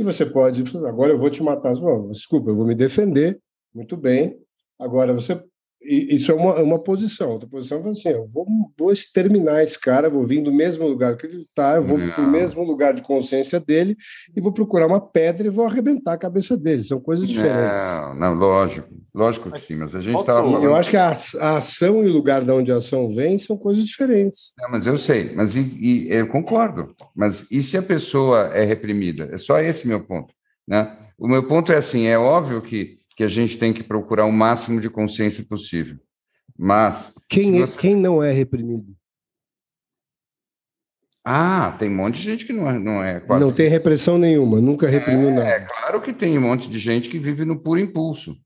e você pode, agora eu vou te matar. Desculpa, eu vou me defender, muito bem. Agora você isso é uma, uma posição. Outra posição é assim: eu vou, vou exterminar esse cara, vou vir do mesmo lugar que ele está, eu vou para o mesmo lugar de consciência dele e vou procurar uma pedra e vou arrebentar a cabeça dele. São coisas diferentes. Não, não lógico, lógico que sim, mas a gente estava falando... Eu acho que a, a, ação e o lugar de onde a ação vem são coisas diferentes. Não, mas eu sei, mas e, e, eu concordo. Mas e se a pessoa é reprimida? É só esse meu ponto. Né? O meu ponto é assim: é óbvio que que a gente tem que procurar o máximo de consciência possível. Mas. Quem, é, você... quem não é reprimido? Ah, tem um monte de gente que não é, não é quase. Não tem repressão nenhuma, nunca reprimiu é, nada. É claro que tem um monte de gente que vive no puro impulso,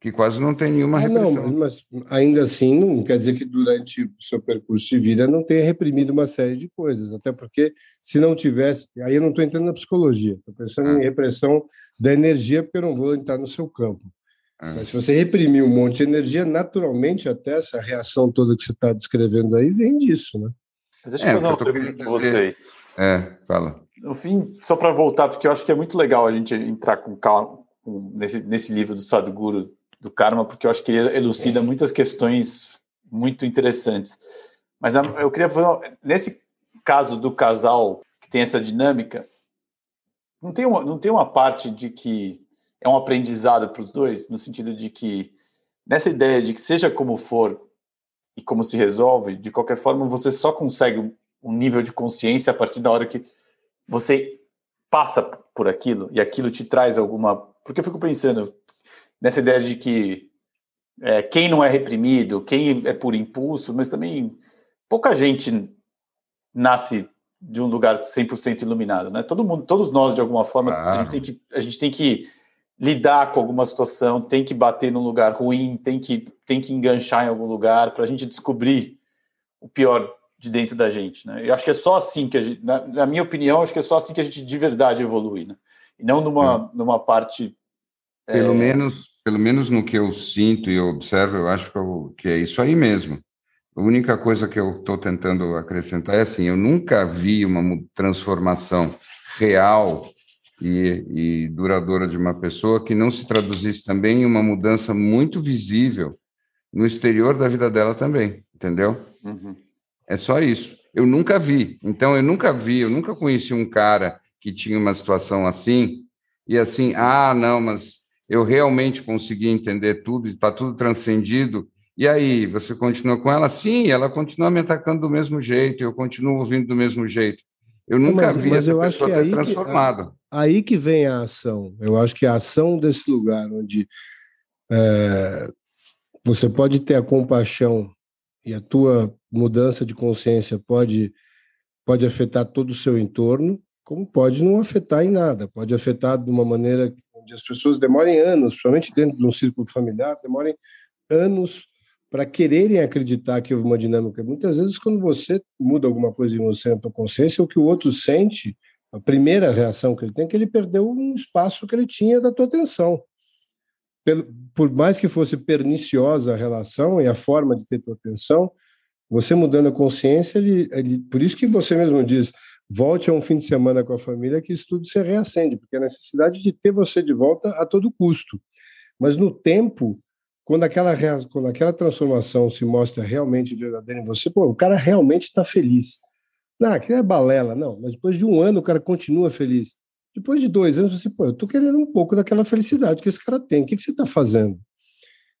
que quase não tem nenhuma ah, repressão. Não, mas ainda assim não quer dizer que durante o seu percurso de vida não tenha reprimido uma série de coisas, até porque se não tivesse, aí eu não estou entrando na psicologia, estou pensando ah. em repressão da energia, porque eu não vou entrar no seu campo. Ah. Mas se você reprimir um monte de energia, naturalmente até essa reação toda que você está descrevendo aí vem disso, né? Mas deixa eu é, fazer uma pergunta para vocês. É, fala. No fim, só para voltar, porque eu acho que é muito legal a gente entrar com calma com, nesse, nesse livro do Sadhguru do karma, porque eu acho que ele elucida muitas questões muito interessantes. Mas eu queria fazer, nesse caso do casal que tem essa dinâmica, não tem uma, não tem uma parte de que é um aprendizado para os dois, no sentido de que nessa ideia de que seja como for e como se resolve, de qualquer forma você só consegue um nível de consciência a partir da hora que você passa por aquilo e aquilo te traz alguma. Porque eu fico pensando, nessa ideia de que é, quem não é reprimido, quem é por impulso, mas também pouca gente nasce de um lugar 100% iluminado, né? Todo mundo, todos nós de alguma forma, a, gente tem que, a gente tem que lidar com alguma situação, tem que bater num lugar ruim, tem que tem que enganchar em algum lugar para a gente descobrir o pior de dentro da gente, né? Eu acho que é só assim que a gente, na, na minha opinião, acho que é só assim que a gente de verdade evolui, né? E não numa, é. numa parte pelo, é... menos, pelo menos no que eu sinto e observo, eu acho que, eu, que é isso aí mesmo. a única coisa que eu estou tentando acrescentar é assim: eu nunca vi uma transformação real e, e, duradoura de uma pessoa que não se traduzisse também em uma mudança muito visível no exterior da vida dela também, entendeu? Uhum. É só isso. Eu nunca vi. Então, eu nunca vi, eu nunca conheci um cara que tinha uma situação assim e assim, ah, não, mas eu realmente consegui entender tudo, está tudo transcendido. E aí, você continua com ela? Sim, ela continua me atacando do mesmo jeito, eu continuo ouvindo do mesmo jeito. Eu nunca mas, vi mas essa eu pessoa que ter transformado. Que, aí que vem a ação. Eu acho que a ação desse lugar onde é, você pode ter a compaixão e a tua mudança de consciência pode pode afetar todo o seu entorno, como pode não afetar em nada, pode afetar de uma maneira as pessoas demorem anos, principalmente dentro de um círculo familiar, demorem anos para quererem acreditar que houve uma dinâmica. Muitas vezes, quando você muda alguma coisa em você, na tua consciência, o que o outro sente, a primeira reação que ele tem é que ele perdeu um espaço que ele tinha da tua atenção por mais que fosse perniciosa a relação e a forma de ter tua atenção, você mudando a consciência, ele, ele, por isso que você mesmo diz, volte a um fim de semana com a família, que isso tudo se reacende, porque a necessidade de ter você de volta a todo custo. Mas no tempo, quando aquela, quando aquela transformação se mostra realmente verdadeira em você, pô, o cara realmente está feliz. Não, aquilo é balela, não, mas depois de um ano o cara continua feliz. Depois de dois anos, você, pô, eu tô querendo um pouco daquela felicidade que esse cara tem. O que, que você está fazendo?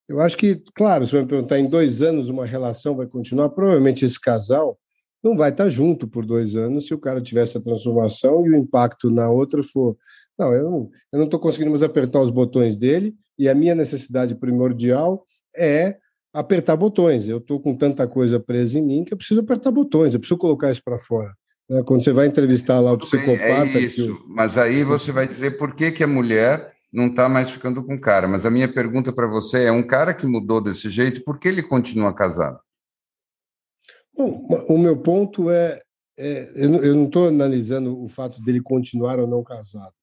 Eu acho que, claro, se você me perguntar, em dois anos uma relação vai continuar, provavelmente esse casal não vai estar tá junto por dois anos se o cara tiver essa transformação e o impacto na outra for. Não, eu não estou conseguindo mais apertar os botões dele e a minha necessidade primordial é apertar botões. Eu estou com tanta coisa presa em mim que eu preciso apertar botões, eu preciso colocar isso para fora. Né? Quando você vai entrevistar lá o psicopata. Bem, é isso, que... mas aí você vai dizer por que, que a mulher não está mais ficando com o cara. Mas a minha pergunta para você é: um cara que mudou desse jeito, por que ele continua casado? Bom, o meu ponto é, é eu não estou analisando o fato dele continuar ou não casado.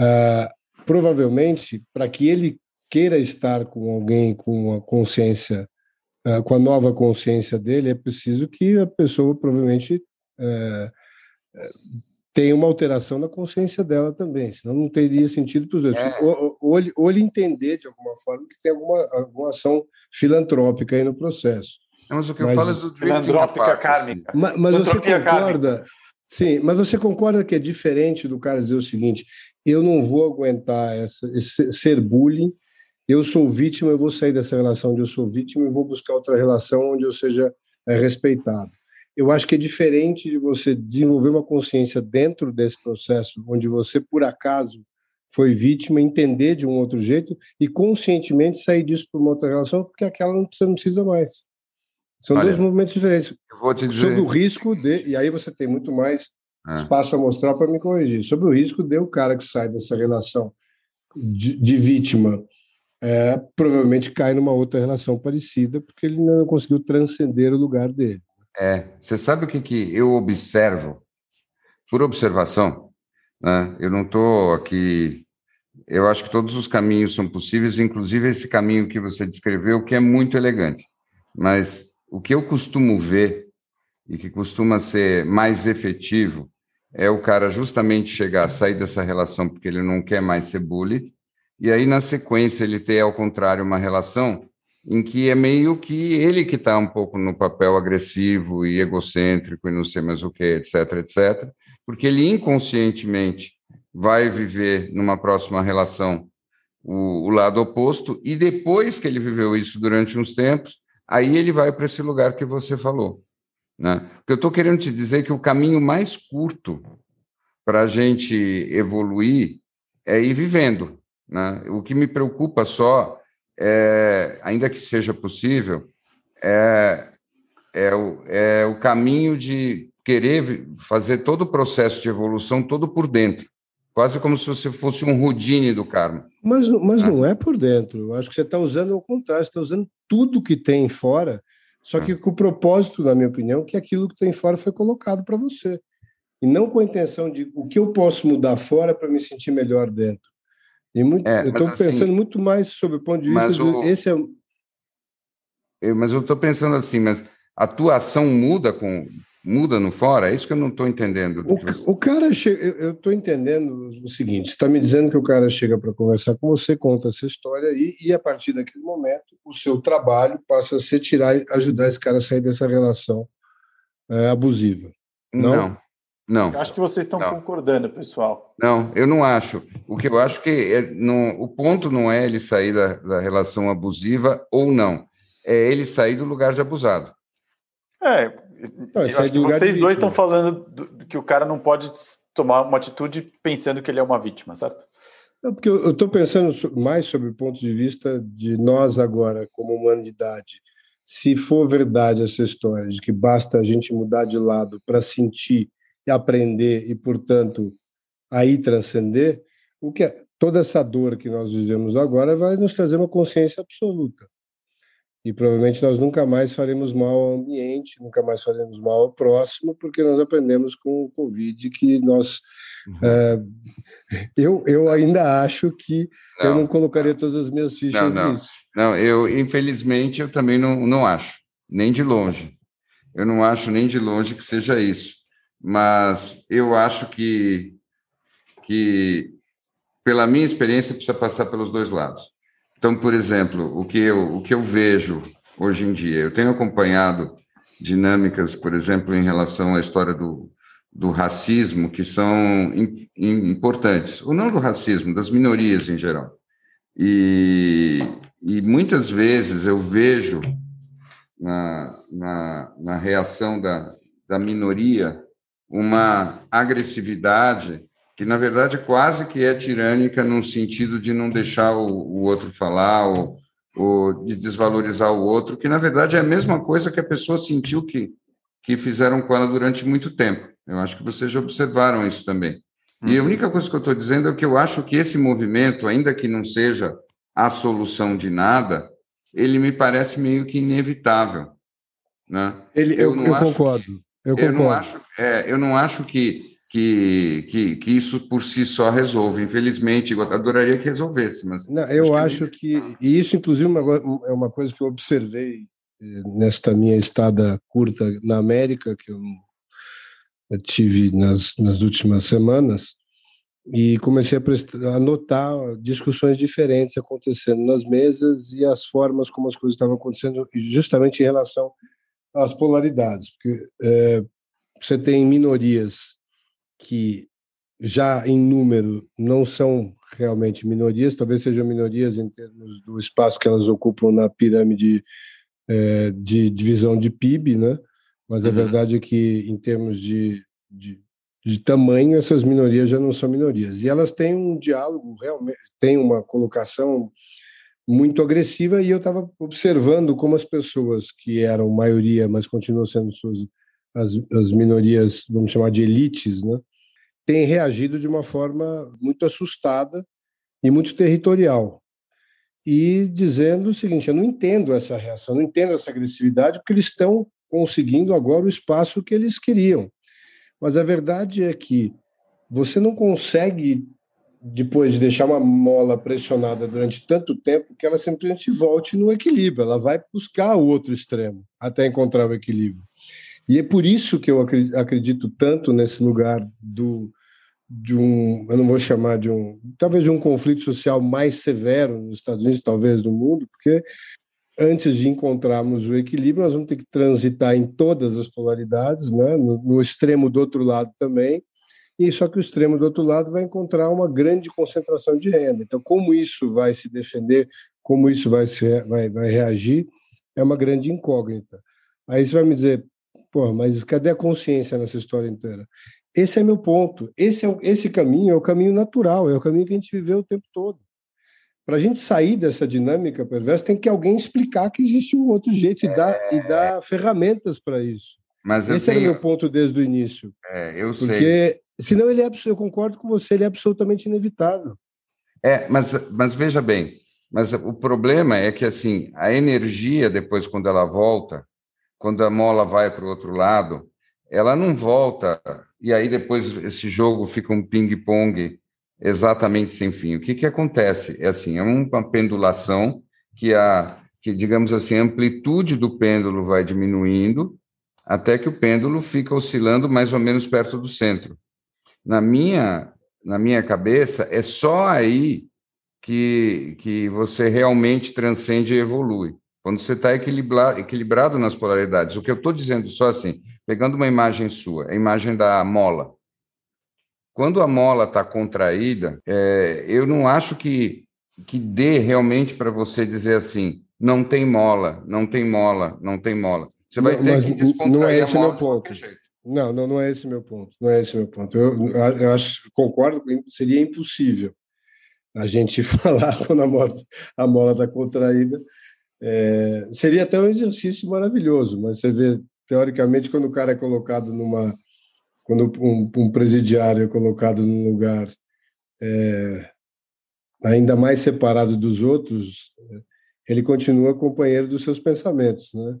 Ah, provavelmente, para que ele queira estar com alguém com a consciência, ah, com a nova consciência dele, é preciso que a pessoa provavelmente é, é, tem uma alteração na consciência dela também, senão não teria sentido para os dois. É. Ou, ou, ele, ou, ele, entender de alguma forma que tem alguma, alguma ação filantrópica aí no processo. Mas o que mas, eu falo é do filantrópica kármica. Mas, mas você concorda? Kármica. Sim, mas você concorda que é diferente do cara dizer o seguinte: eu não vou aguentar essa, esse, ser bullying, eu sou vítima, eu vou sair dessa relação onde eu sou vítima e vou buscar outra relação onde eu seja é, respeitado eu acho que é diferente de você desenvolver uma consciência dentro desse processo, onde você, por acaso, foi vítima, entender de um outro jeito e conscientemente sair disso para uma outra relação, porque aquela não precisa, não precisa mais. São Olha, dois movimentos diferentes. Eu vou te dizer... Sobre o risco de. E aí você tem muito mais é. espaço a mostrar para me corrigir. Sobre o risco de o cara que sai dessa relação de, de vítima é, provavelmente cai numa outra relação parecida, porque ele não conseguiu transcender o lugar dele. É, você sabe o que, que eu observo? Por observação, né? eu não estou aqui. Eu acho que todos os caminhos são possíveis, inclusive esse caminho que você descreveu, que é muito elegante. Mas o que eu costumo ver e que costuma ser mais efetivo é o cara justamente chegar, sair dessa relação porque ele não quer mais ser bully, e aí na sequência ele ter ao contrário uma relação em que é meio que ele que está um pouco no papel agressivo e egocêntrico e não sei mais o que, etc, etc, porque ele inconscientemente vai viver numa próxima relação o, o lado oposto e depois que ele viveu isso durante uns tempos, aí ele vai para esse lugar que você falou. Né? Porque eu estou querendo te dizer que o caminho mais curto para a gente evoluir é ir vivendo. Né? O que me preocupa só é, ainda que seja possível, é, é, o, é o caminho de querer fazer todo o processo de evolução todo por dentro, quase como se você fosse um Rudine do karma. Mas, mas ah. não é por dentro. Eu acho que você está usando o contrário, você está usando tudo que tem fora, só que ah. com o propósito, na minha opinião, que aquilo que tem fora foi colocado para você. E não com a intenção de o que eu posso mudar fora para me sentir melhor dentro. Muito, é, eu estou assim, pensando muito mais sobre o ponto de vista. Do, esse é... Eu, mas eu estou pensando assim, mas a atuação muda com muda no fora? É isso que eu não estou entendendo. O, o, cara chega, eu estou entendendo o seguinte: está me dizendo que o cara chega para conversar com você, conta essa história aí, e a partir daquele momento o seu trabalho passa a ser tirar, ajudar esse cara a sair dessa relação é, abusiva. Não. não. Não. Eu acho que vocês estão não. concordando, pessoal. Não, eu não acho. O que eu acho que é, não, o ponto não é ele sair da, da relação abusiva ou não. É ele sair do lugar de abusado. É, que vocês dois estão falando do, que o cara não pode tomar uma atitude pensando que ele é uma vítima, certo? Não, porque eu estou pensando mais sobre o ponto de vista de nós agora, como humanidade. Se for verdade essa história de que basta a gente mudar de lado para sentir e aprender e, portanto, aí transcender, o que é, toda essa dor que nós vivemos agora vai nos trazer uma consciência absoluta e provavelmente nós nunca mais faremos mal ao ambiente, nunca mais faremos mal ao próximo, porque nós aprendemos com o Covid que nós. Uhum. É, eu, eu ainda acho que não, eu não colocaria todas as minhas fichas não, não, nisso. Não, eu, infelizmente, eu também não, não acho, nem de longe. Eu não acho nem de longe que seja isso. Mas eu acho que, que pela minha experiência, precisa passar pelos dois lados. Então, por exemplo, o que eu, o que eu vejo hoje em dia, eu tenho acompanhado dinâmicas, por exemplo, em relação à história do, do racismo, que são importantes, ou não do racismo, das minorias em geral. E, e muitas vezes eu vejo na, na, na reação da, da minoria uma agressividade que na verdade quase que é tirânica no sentido de não deixar o, o outro falar ou, ou, de desvalorizar o outro, que na verdade é a mesma coisa que a pessoa sentiu que, que fizeram com ela durante muito tempo. Eu acho que vocês já observaram isso também. E a uhum. única coisa que eu estou dizendo é que eu acho que esse movimento, ainda que não seja a solução de nada, ele me parece meio que inevitável. Né? Ele, eu, eu, eu concordo. Eu, eu não acho, é, eu não acho que que, que, que isso por si só resolve. Infelizmente, eu adoraria que resolvesse, mas. Não, eu acho que, acho que. E isso, inclusive, é uma coisa que eu observei eh, nesta minha estada curta na América, que eu, eu tive nas, nas últimas semanas, e comecei a, prestar, a notar discussões diferentes acontecendo nas mesas e as formas como as coisas estavam acontecendo, justamente em relação às polaridades, porque é, você tem minorias que já em número não são realmente minorias, talvez sejam minorias em termos do espaço que elas ocupam na pirâmide é, de divisão de PIB, né? mas uhum. a verdade é que, em termos de, de, de, tamanho, essas minorias já não são minorias. E elas têm um diálogo, realmente, têm uma colocação muito agressiva, e eu estava observando como as pessoas que eram maioria, mas continuam sendo suas, as, as minorias, vamos chamar de elites, né? Tem reagido de uma forma muito assustada e muito territorial. E dizendo o seguinte: eu não entendo essa reação, não entendo essa agressividade, porque eles estão conseguindo agora o espaço que eles queriam. Mas a verdade é que você não consegue, depois de deixar uma mola pressionada durante tanto tempo, que ela simplesmente volte no equilíbrio, ela vai buscar o outro extremo até encontrar o equilíbrio. E é por isso que eu acredito tanto nesse lugar do de um, eu não vou chamar de um, talvez de um conflito social mais severo nos Estados Unidos, talvez no mundo, porque antes de encontrarmos o equilíbrio, nós vamos ter que transitar em todas as polaridades, né? no, no extremo do outro lado também, e só que o extremo do outro lado vai encontrar uma grande concentração de renda. Então, como isso vai se defender, como isso vai, se, vai, vai reagir, é uma grande incógnita. Aí você vai me dizer, Pô, mas cadê a consciência nessa história inteira? Esse é meu ponto. Esse, é, esse caminho é o caminho natural, é o caminho que a gente viveu o tempo todo. Para a gente sair dessa dinâmica perversa, tem que alguém explicar que existe um outro jeito e dar, e é. dar ferramentas para isso. Mas Esse tenho... é o meu ponto desde o início. É, eu porque, sei. Senão ele é, eu concordo com você, ele é absolutamente inevitável. É, mas, mas veja bem, mas o problema é que assim a energia depois quando ela volta, quando a mola vai para o outro lado, ela não volta, e aí depois esse jogo fica um ping-pong exatamente sem fim. O que, que acontece? É assim, é uma pendulação que a que, digamos assim, a amplitude do pêndulo vai diminuindo até que o pêndulo fica oscilando mais ou menos perto do centro. Na minha, na minha cabeça, é só aí que, que você realmente transcende e evolui. Quando você está equilibrado, nas polaridades. O que eu estou dizendo só assim, pegando uma imagem sua, a imagem da mola. Quando a mola está contraída, é, eu não acho que, que dê realmente para você dizer assim, não tem mola, não tem mola, não tem mola. Você vai ter que descontrair Não é esse meu ponto. Não, não, não é esse meu ponto. Não é esse meu ponto. Eu, eu acho, concordo, seria impossível a gente [laughs] falar quando a mola a mola está contraída. É, seria até um exercício maravilhoso, mas você vê, teoricamente, quando o cara é colocado numa. Quando um, um presidiário é colocado num lugar é, ainda mais separado dos outros, ele continua companheiro dos seus pensamentos, né?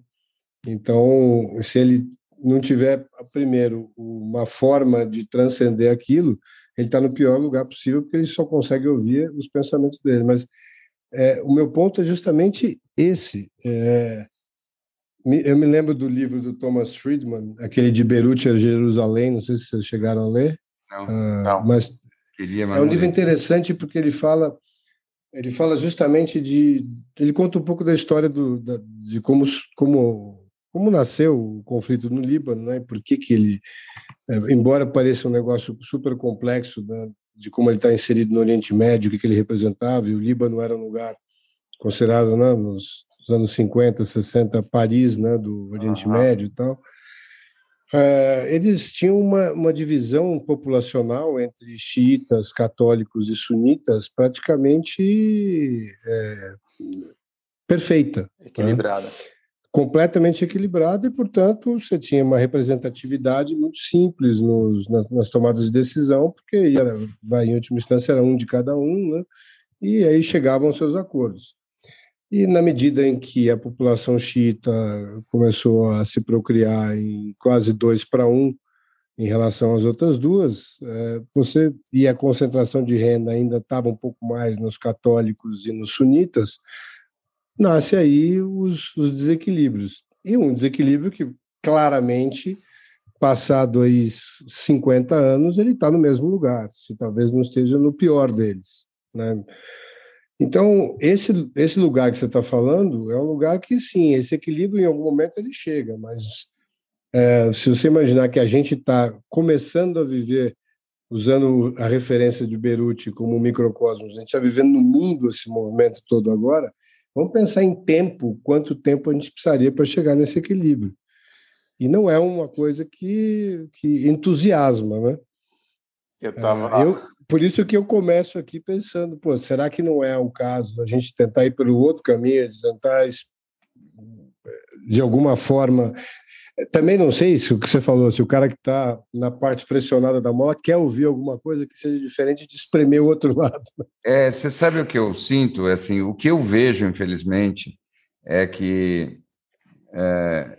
Então, se ele não tiver, primeiro, uma forma de transcender aquilo, ele está no pior lugar possível, porque ele só consegue ouvir os pensamentos dele. Mas é, o meu ponto é justamente esse. É, eu me lembro do livro do Thomas Friedman, aquele de Beirute a Jerusalém, não sei se vocês chegaram a ler. Não, ah, não. Mas Queria, mas é um livro interessante porque ele fala ele fala justamente de ele conta um pouco da história do, da, de como como como nasceu o conflito no Líbano, né? Por que que ele, é, embora pareça um negócio super complexo né, de como ele está inserido no Oriente Médio, o que, que ele representava, e o Líbano era um lugar considerado, né, nos, nos anos 50, 60, Paris, né, do Oriente uhum. Médio e tal. É, eles tinham uma, uma divisão populacional entre xiitas, católicos e sunitas praticamente é, perfeita. Né? Equilibrada. Né? Completamente equilibrada e, portanto, você tinha uma representatividade muito simples nos, nas, nas tomadas de decisão, porque era, vai, em última instância era um de cada um, né? e aí chegavam aos seus acordos. E na medida em que a população xiita começou a se procriar em quase dois para um em relação às outras duas, é, você e a concentração de renda ainda estava um pouco mais nos católicos e nos sunitas, nasce aí os, os desequilíbrios. E um desequilíbrio que claramente, passado aí 50 anos, ele está no mesmo lugar, se talvez não esteja no pior deles. Né? Então, esse, esse lugar que você está falando é um lugar que, sim, esse equilíbrio em algum momento ele chega, mas é, se você imaginar que a gente está começando a viver, usando a referência de Beruti como microcosmos, a gente está vivendo no mundo esse movimento todo agora, Vamos pensar em tempo, quanto tempo a gente precisaria para chegar nesse equilíbrio. E não é uma coisa que, que entusiasma, né? Eu tava... É, eu, por isso que eu começo aqui pensando, pô, será que não é o caso a gente tentar ir pelo outro caminho, de tentar de alguma forma também não sei se o que você falou, se o cara que está na parte pressionada da mola quer ouvir alguma coisa que seja diferente de espremer o outro [laughs] lado. É, você sabe o que eu sinto? É assim, o que eu vejo, infelizmente, é que, é,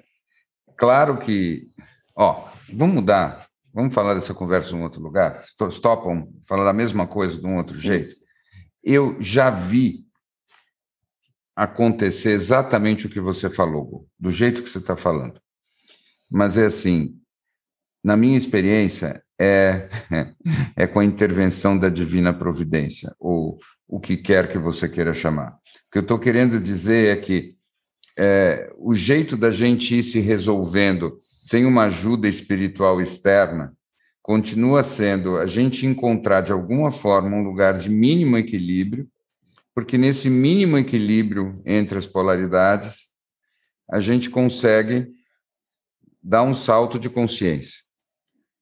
claro que, ó, vamos mudar, vamos falar dessa conversa em outro lugar? Stopam falar a mesma coisa de um outro Sim. jeito? Eu já vi acontecer exatamente o que você falou, do jeito que você está falando mas é assim, na minha experiência, é, [laughs] é com a intervenção da divina providência, ou o que quer que você queira chamar. O que eu estou querendo dizer é que é, o jeito da gente ir se resolvendo sem uma ajuda espiritual externa continua sendo a gente encontrar de alguma forma um lugar de mínimo equilíbrio, porque nesse mínimo equilíbrio entre as polaridades a gente consegue dar um salto de consciência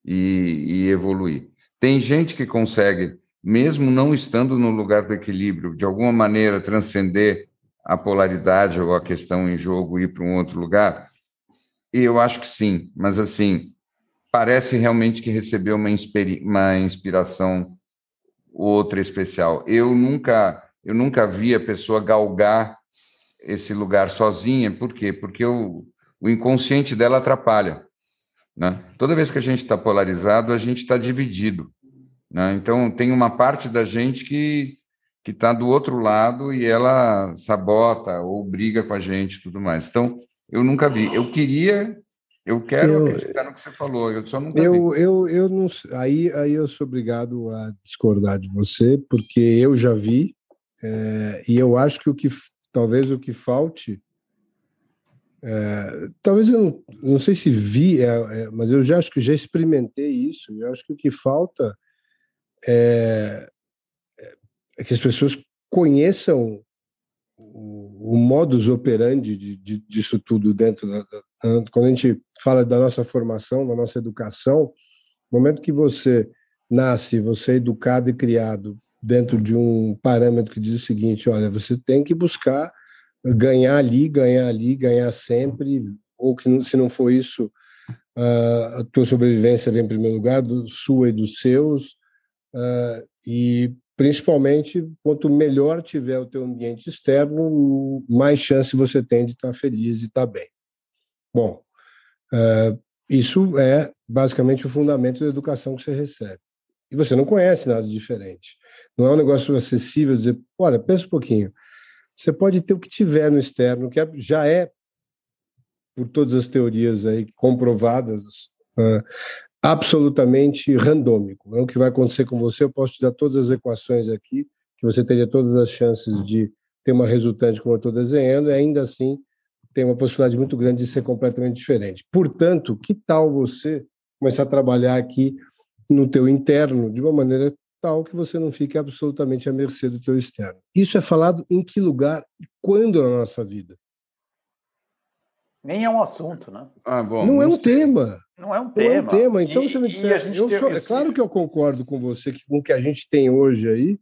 e, e evoluir. Tem gente que consegue, mesmo não estando no lugar do equilíbrio, de alguma maneira transcender a polaridade ou a questão em jogo e ir para um outro lugar? Eu acho que sim, mas assim, parece realmente que recebeu uma, uma inspiração outra especial. Eu nunca, eu nunca vi a pessoa galgar esse lugar sozinha, por quê? Porque eu, o inconsciente dela atrapalha. Né? Toda vez que a gente está polarizado, a gente está dividido. Né? Então, tem uma parte da gente que, que está do outro lado e ela sabota ou briga com a gente tudo mais. Então, eu nunca vi. Eu queria, eu quero eu, acreditar no que você falou, eu só nunca eu, vi. Eu, eu não, aí, aí eu sou obrigado a discordar de você, porque eu já vi, é, e eu acho que o que talvez o que falte é, talvez eu não, não, sei se vi, é, é, mas eu já acho que já experimentei isso. Eu acho que o que falta é, é que as pessoas conheçam o, o modus operandi de, de, disso tudo dentro da, da, quando a gente fala da nossa formação, da nossa educação, no momento que você nasce, você é educado e criado dentro de um parâmetro que diz o seguinte: olha, você tem que buscar ganhar ali, ganhar ali, ganhar sempre, ou que se não for isso, a tua sobrevivência vem em primeiro lugar, do, sua e dos seus, e principalmente quanto melhor tiver o teu ambiente externo, mais chance você tem de estar feliz e estar bem. Bom, isso é basicamente o fundamento da educação que você recebe. E você não conhece nada diferente. Não é um negócio acessível dizer, olha, pensa um pouquinho, você pode ter o que tiver no externo, que é, já é, por todas as teorias aí comprovadas, uh, absolutamente randômico. É o que vai acontecer com você. Eu posso te dar todas as equações aqui, que você teria todas as chances de ter uma resultante como eu estou desenhando, e ainda assim tem uma possibilidade muito grande de ser completamente diferente. Portanto, que tal você começar a trabalhar aqui no teu interno de uma maneira tal que você não fique absolutamente à mercê do teu externo. Isso é falado em que lugar e quando na nossa vida? Nem é um assunto, né? Ah, bom, não, não é um tema. Não é um tema. Não é um tema. Então, e, você me disser, eu sou, é claro que eu concordo com você que com o que a gente tem hoje aí,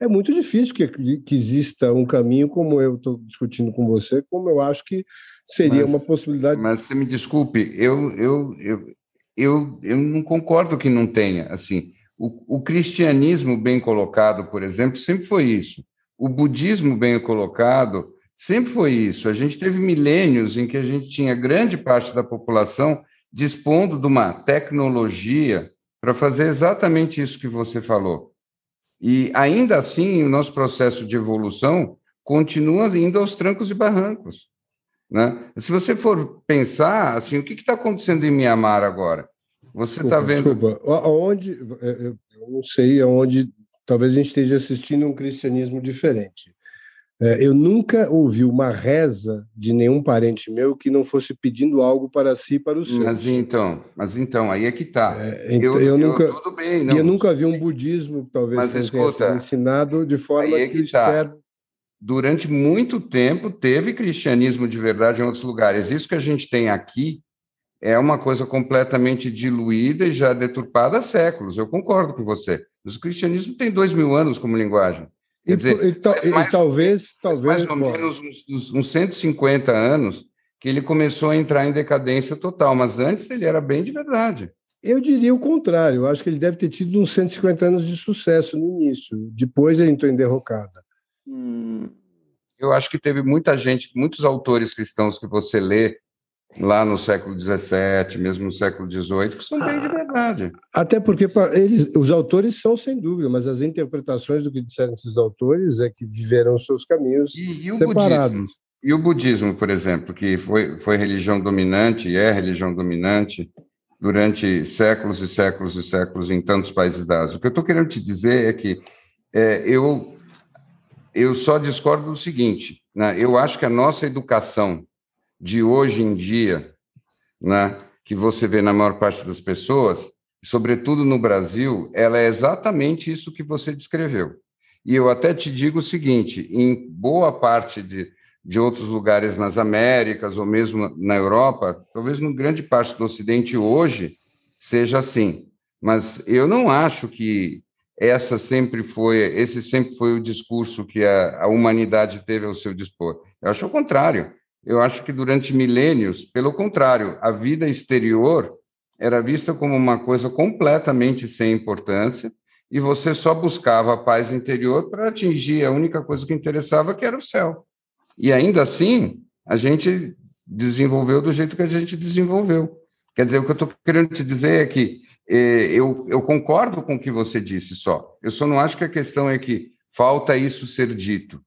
é muito difícil que, que exista um caminho como eu estou discutindo com você, como eu acho que seria mas, uma possibilidade. Mas você me desculpe, eu, eu, eu, eu, eu não concordo que não tenha. Assim, o, o cristianismo bem colocado, por exemplo, sempre foi isso. O budismo bem colocado sempre foi isso. A gente teve milênios em que a gente tinha grande parte da população dispondo de uma tecnologia para fazer exatamente isso que você falou. E ainda assim, o nosso processo de evolução continua indo aos trancos e barrancos. Né? Se você for pensar, assim, o que está acontecendo em Mianmar agora? Você está vendo. Desculpa, aonde. É, é, eu não sei aonde. Talvez a gente esteja assistindo um cristianismo diferente. É, eu nunca ouvi uma reza de nenhum parente meu que não fosse pedindo algo para si e para os seus. Mas então, mas então, aí é que está. É, então, eu, eu, nunca, eu, tudo bem, não, eu nunca vi sim. um budismo, talvez, mas, que escuta, tenha ensinado de forma é que, tá. Durante muito tempo teve cristianismo de verdade em outros lugares. Isso que a gente tem aqui é uma coisa completamente diluída e já deturpada há séculos. Eu concordo com você. Mas o cristianismo tem dois mil anos como linguagem. Quer e, dizer, e, mais, talvez, talvez mais ou bom. menos uns, uns 150 anos que ele começou a entrar em decadência total, mas antes ele era bem de verdade. Eu diria o contrário. Eu acho que ele deve ter tido uns 150 anos de sucesso no início. Depois ele entrou em derrocada. Hum, eu acho que teve muita gente, muitos autores cristãos que você lê lá no século XVII, mesmo no século XVIII, que são bem de verdade. Até porque eles, os autores são, sem dúvida, mas as interpretações do que disseram esses autores é que viveram seus caminhos e, e separados. Budismo, e o budismo, por exemplo, que foi, foi religião dominante e é religião dominante durante séculos e séculos e séculos em tantos países da Ásia. O que eu estou querendo te dizer é que é, eu, eu só discordo do seguinte, né? eu acho que a nossa educação de hoje em dia, né, que você vê na maior parte das pessoas, sobretudo no Brasil, ela é exatamente isso que você descreveu. E eu até te digo o seguinte: em boa parte de, de outros lugares nas Américas ou mesmo na Europa, talvez em grande parte do Ocidente hoje seja assim. Mas eu não acho que essa sempre foi, esse sempre foi o discurso que a, a humanidade teve ao seu dispor. Eu acho o contrário. Eu acho que durante milênios, pelo contrário, a vida exterior era vista como uma coisa completamente sem importância e você só buscava a paz interior para atingir a única coisa que interessava, que era o céu. E ainda assim, a gente desenvolveu do jeito que a gente desenvolveu. Quer dizer, o que eu estou querendo te dizer é que eh, eu, eu concordo com o que você disse só. Eu só não acho que a questão é que falta isso ser dito.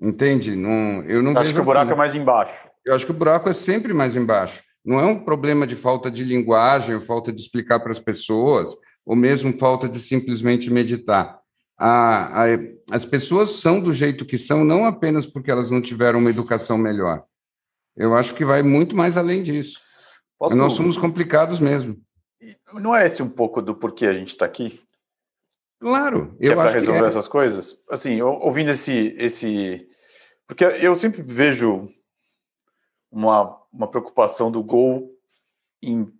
Entende? Não, eu não acho que o buraco assim. é mais embaixo. Eu acho que o buraco é sempre mais embaixo. Não é um problema de falta de linguagem, ou falta de explicar para as pessoas, ou mesmo falta de simplesmente meditar. A, a, as pessoas são do jeito que são, não apenas porque elas não tiveram uma educação melhor. Eu acho que vai muito mais além disso. Posso... Nós somos complicados mesmo. Não é esse um pouco do porquê a gente está aqui? Claro, eu é para resolver é. essas coisas. Assim, ouvindo esse, esse, porque eu sempre vejo uma, uma preocupação do Gol em,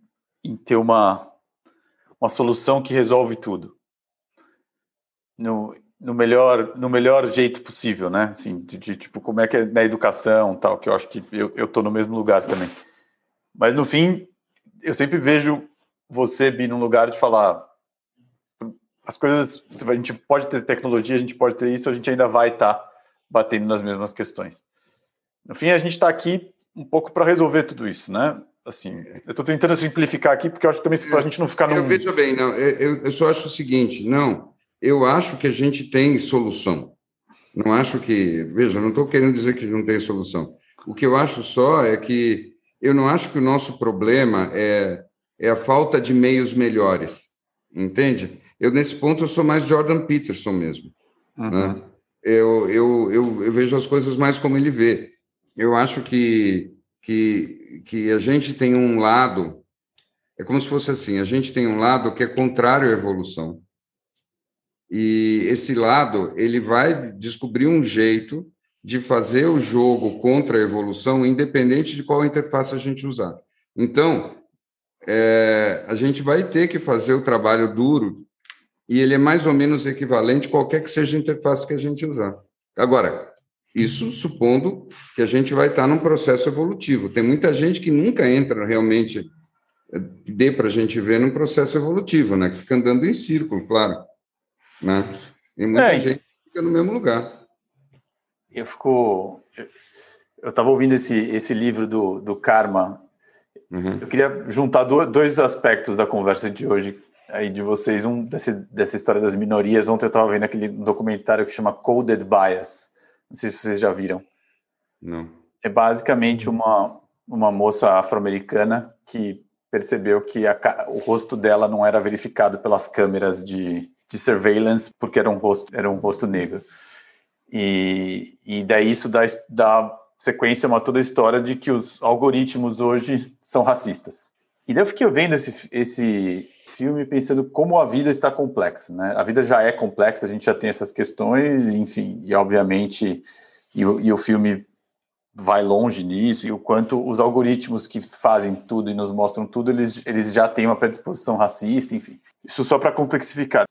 em ter uma, uma solução que resolve tudo no, no melhor no melhor jeito possível, né? Assim, de, de, tipo como é que é na educação, tal, que eu acho que eu eu tô no mesmo lugar também. Mas no fim, eu sempre vejo você vir num lugar de falar as coisas, a gente pode ter tecnologia, a gente pode ter isso, a gente ainda vai estar tá batendo nas mesmas questões. No fim, a gente está aqui um pouco para resolver tudo isso, né? Assim, eu estou tentando simplificar aqui porque eu acho que também para a gente não ficar no. Eu vejo bem, não. Eu, eu só acho o seguinte, não. Eu acho que a gente tem solução. Não acho que, veja, não estou querendo dizer que não tem solução. O que eu acho só é que eu não acho que o nosso problema é, é a falta de meios melhores, entende? Eu, nesse ponto, eu sou mais Jordan Peterson mesmo. Uhum. Né? Eu, eu, eu, eu, vejo as coisas mais como ele vê. Eu acho que, que, que a gente tem um lado, é como se fosse assim, a gente tem um lado que é contrário à evolução. E esse lado, ele vai descobrir um jeito de fazer o jogo contra a evolução, independente de qual interface a gente usar. Então, é, a gente vai ter que fazer o trabalho duro e ele é mais ou menos equivalente qualquer que seja a interface que a gente usar. Agora, isso supondo que a gente vai estar num processo evolutivo. Tem muita gente que nunca entra realmente, dê para a gente ver num processo evolutivo, né? Que fica andando em círculo, claro. Né? E muita é, gente fica no mesmo lugar. Eu fico. Eu estava ouvindo esse, esse livro do, do Karma. Uhum. Eu queria juntar dois aspectos da conversa de hoje aí de vocês, um desse, dessa história das minorias. Ontem eu estava vendo aquele documentário que chama Coded Bias. Não sei se vocês já viram. Não. É basicamente uma, uma moça afro-americana que percebeu que a, o rosto dela não era verificado pelas câmeras de, de surveillance porque era um rosto, era um rosto negro. E, e daí isso dá, dá sequência a uma toda a história de que os algoritmos hoje são racistas. E daí eu fiquei vendo esse, esse filme pensando como a vida está complexa, né? A vida já é complexa, a gente já tem essas questões, enfim, e obviamente, e, e o filme vai longe nisso, e o quanto os algoritmos que fazem tudo e nos mostram tudo, eles, eles já têm uma predisposição racista, enfim. Isso só para complexificar.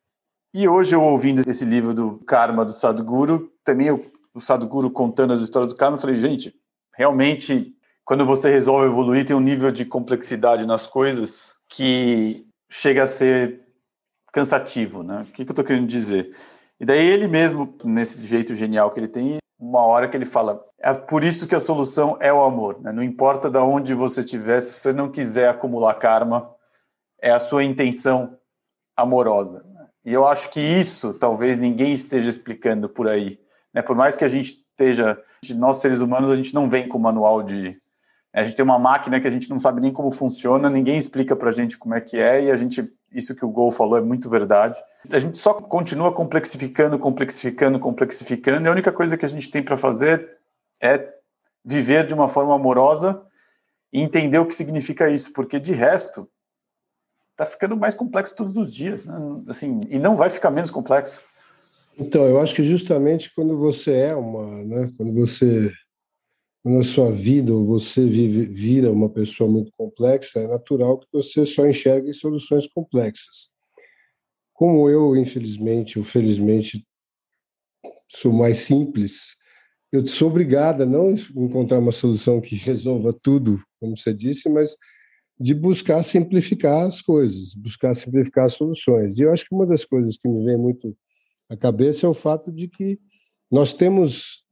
E hoje eu ouvindo esse livro do Karma do Sadhguru, também o, Sadhguru contando as histórias do Karma, eu falei, gente, realmente, quando você resolve evoluir, tem um nível de complexidade nas coisas que chega a ser cansativo, né? O que, que eu estou querendo dizer? E daí ele mesmo, nesse jeito genial que ele tem, uma hora que ele fala, é por isso que a solução é o amor, né? Não importa de onde você estiver, se você não quiser acumular karma, é a sua intenção amorosa. E eu acho que isso talvez ninguém esteja explicando por aí. Né? Por mais que a gente esteja, nós seres humanos, a gente não vem com manual de a gente tem uma máquina que a gente não sabe nem como funciona, ninguém explica para a gente como é que é, e a gente, isso que o Gol falou é muito verdade. A gente só continua complexificando, complexificando, complexificando, e a única coisa que a gente tem para fazer é viver de uma forma amorosa e entender o que significa isso, porque de resto está ficando mais complexo todos os dias, né? assim, e não vai ficar menos complexo. Então, eu acho que justamente quando você é uma, né, quando você quando a sua vida ou você vive, vira uma pessoa muito complexa, é natural que você só enxergue soluções complexas. Como eu, infelizmente ou felizmente, sou mais simples, eu sou obrigada a não encontrar uma solução que resolva tudo, como você disse, mas de buscar simplificar as coisas, buscar simplificar as soluções. E eu acho que uma das coisas que me vem muito à cabeça é o fato de que nós temos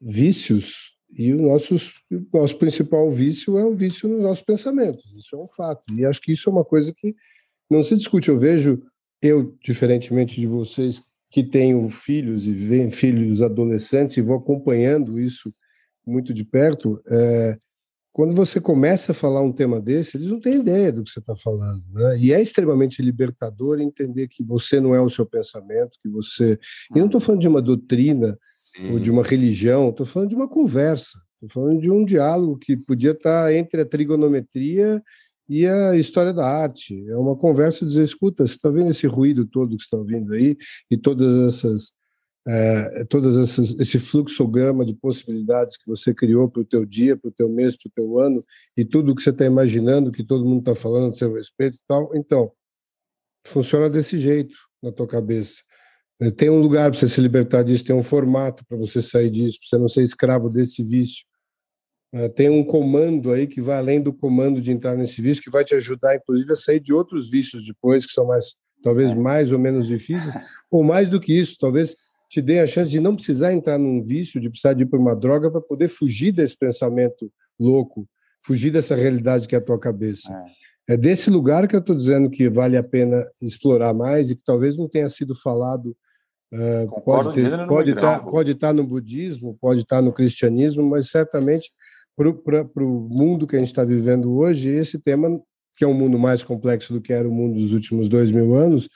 vícios e o nosso, nosso principal vício é o vício nos nossos pensamentos. Isso é um fato. E acho que isso é uma coisa que não se discute. Eu vejo, eu, diferentemente de vocês, que tenho filhos e veem filhos adolescentes e vou acompanhando isso muito de perto, é, quando você começa a falar um tema desse, eles não têm ideia do que você está falando. Né? E é extremamente libertador entender que você não é o seu pensamento, que você. E não estou falando de uma doutrina Sim. ou de uma religião, estou falando de uma conversa, estou falando de um diálogo que podia estar tá entre a trigonometria e a história da arte. É uma conversa de dizer, escuta, você está vendo esse ruído todo que está ouvindo aí e todas essas é, todas essas esse fluxograma de possibilidades que você criou para o teu dia, para o teu mês, para o teu ano e tudo que você está imaginando que todo mundo está falando a seu respeito e tal. Então, funciona desse jeito na tua cabeça. É, tem um lugar para você se libertar disso, tem um formato para você sair disso, para você não ser escravo desse vício. É, tem um comando aí que vai além do comando de entrar nesse vício, que vai te ajudar, inclusive, a sair de outros vícios depois, que são mais, talvez é. mais ou menos difíceis, ou mais do que isso, talvez te dê a chance de não precisar entrar num vício, de precisar de ir para uma droga para poder fugir desse pensamento louco, fugir dessa realidade que é a tua cabeça. É, é desse lugar que eu estou dizendo que vale a pena explorar mais e que talvez não tenha sido falado Uh, pode, ter, pode, estar, tá, pode tá no budismo, pode estar tá no cristianismo, mas certamente para o mundo que a gente está vivendo hoje, esse tema, que é um mundo mais complexo do que era o mundo dos últimos dois mil anos,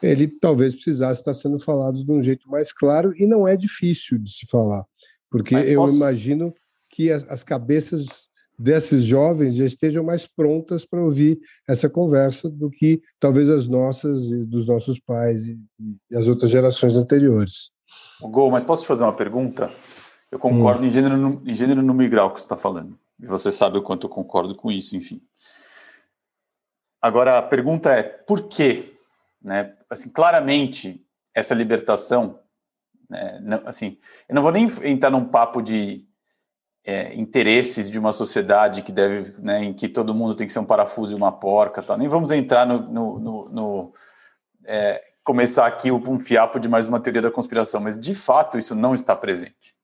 ele talvez precisasse estar sendo falado de um jeito mais claro e não é difícil de se falar, porque eu imagino que as, as, cabeças desses jovens já estejam mais prontas para ouvir essa conversa do que talvez as nossas e dos nossos pais e, e as outras gerações anteriores. Gol, mas posso te fazer uma pergunta? Eu concordo hum. em, gênero, em gênero no migral que você está falando. E você sabe o quanto eu concordo com isso, enfim. Agora, a pergunta é, por quê? Né? Assim, claramente, essa libertação, né, não, assim, eu não vou nem entrar num papo de é, interesses de uma sociedade que deve, né, em que todo mundo tem que ser um parafuso e uma porca, tal. nem vamos entrar no, no, no, no é, começar aqui um fiapo de mais uma teoria da conspiração, mas de fato isso não está presente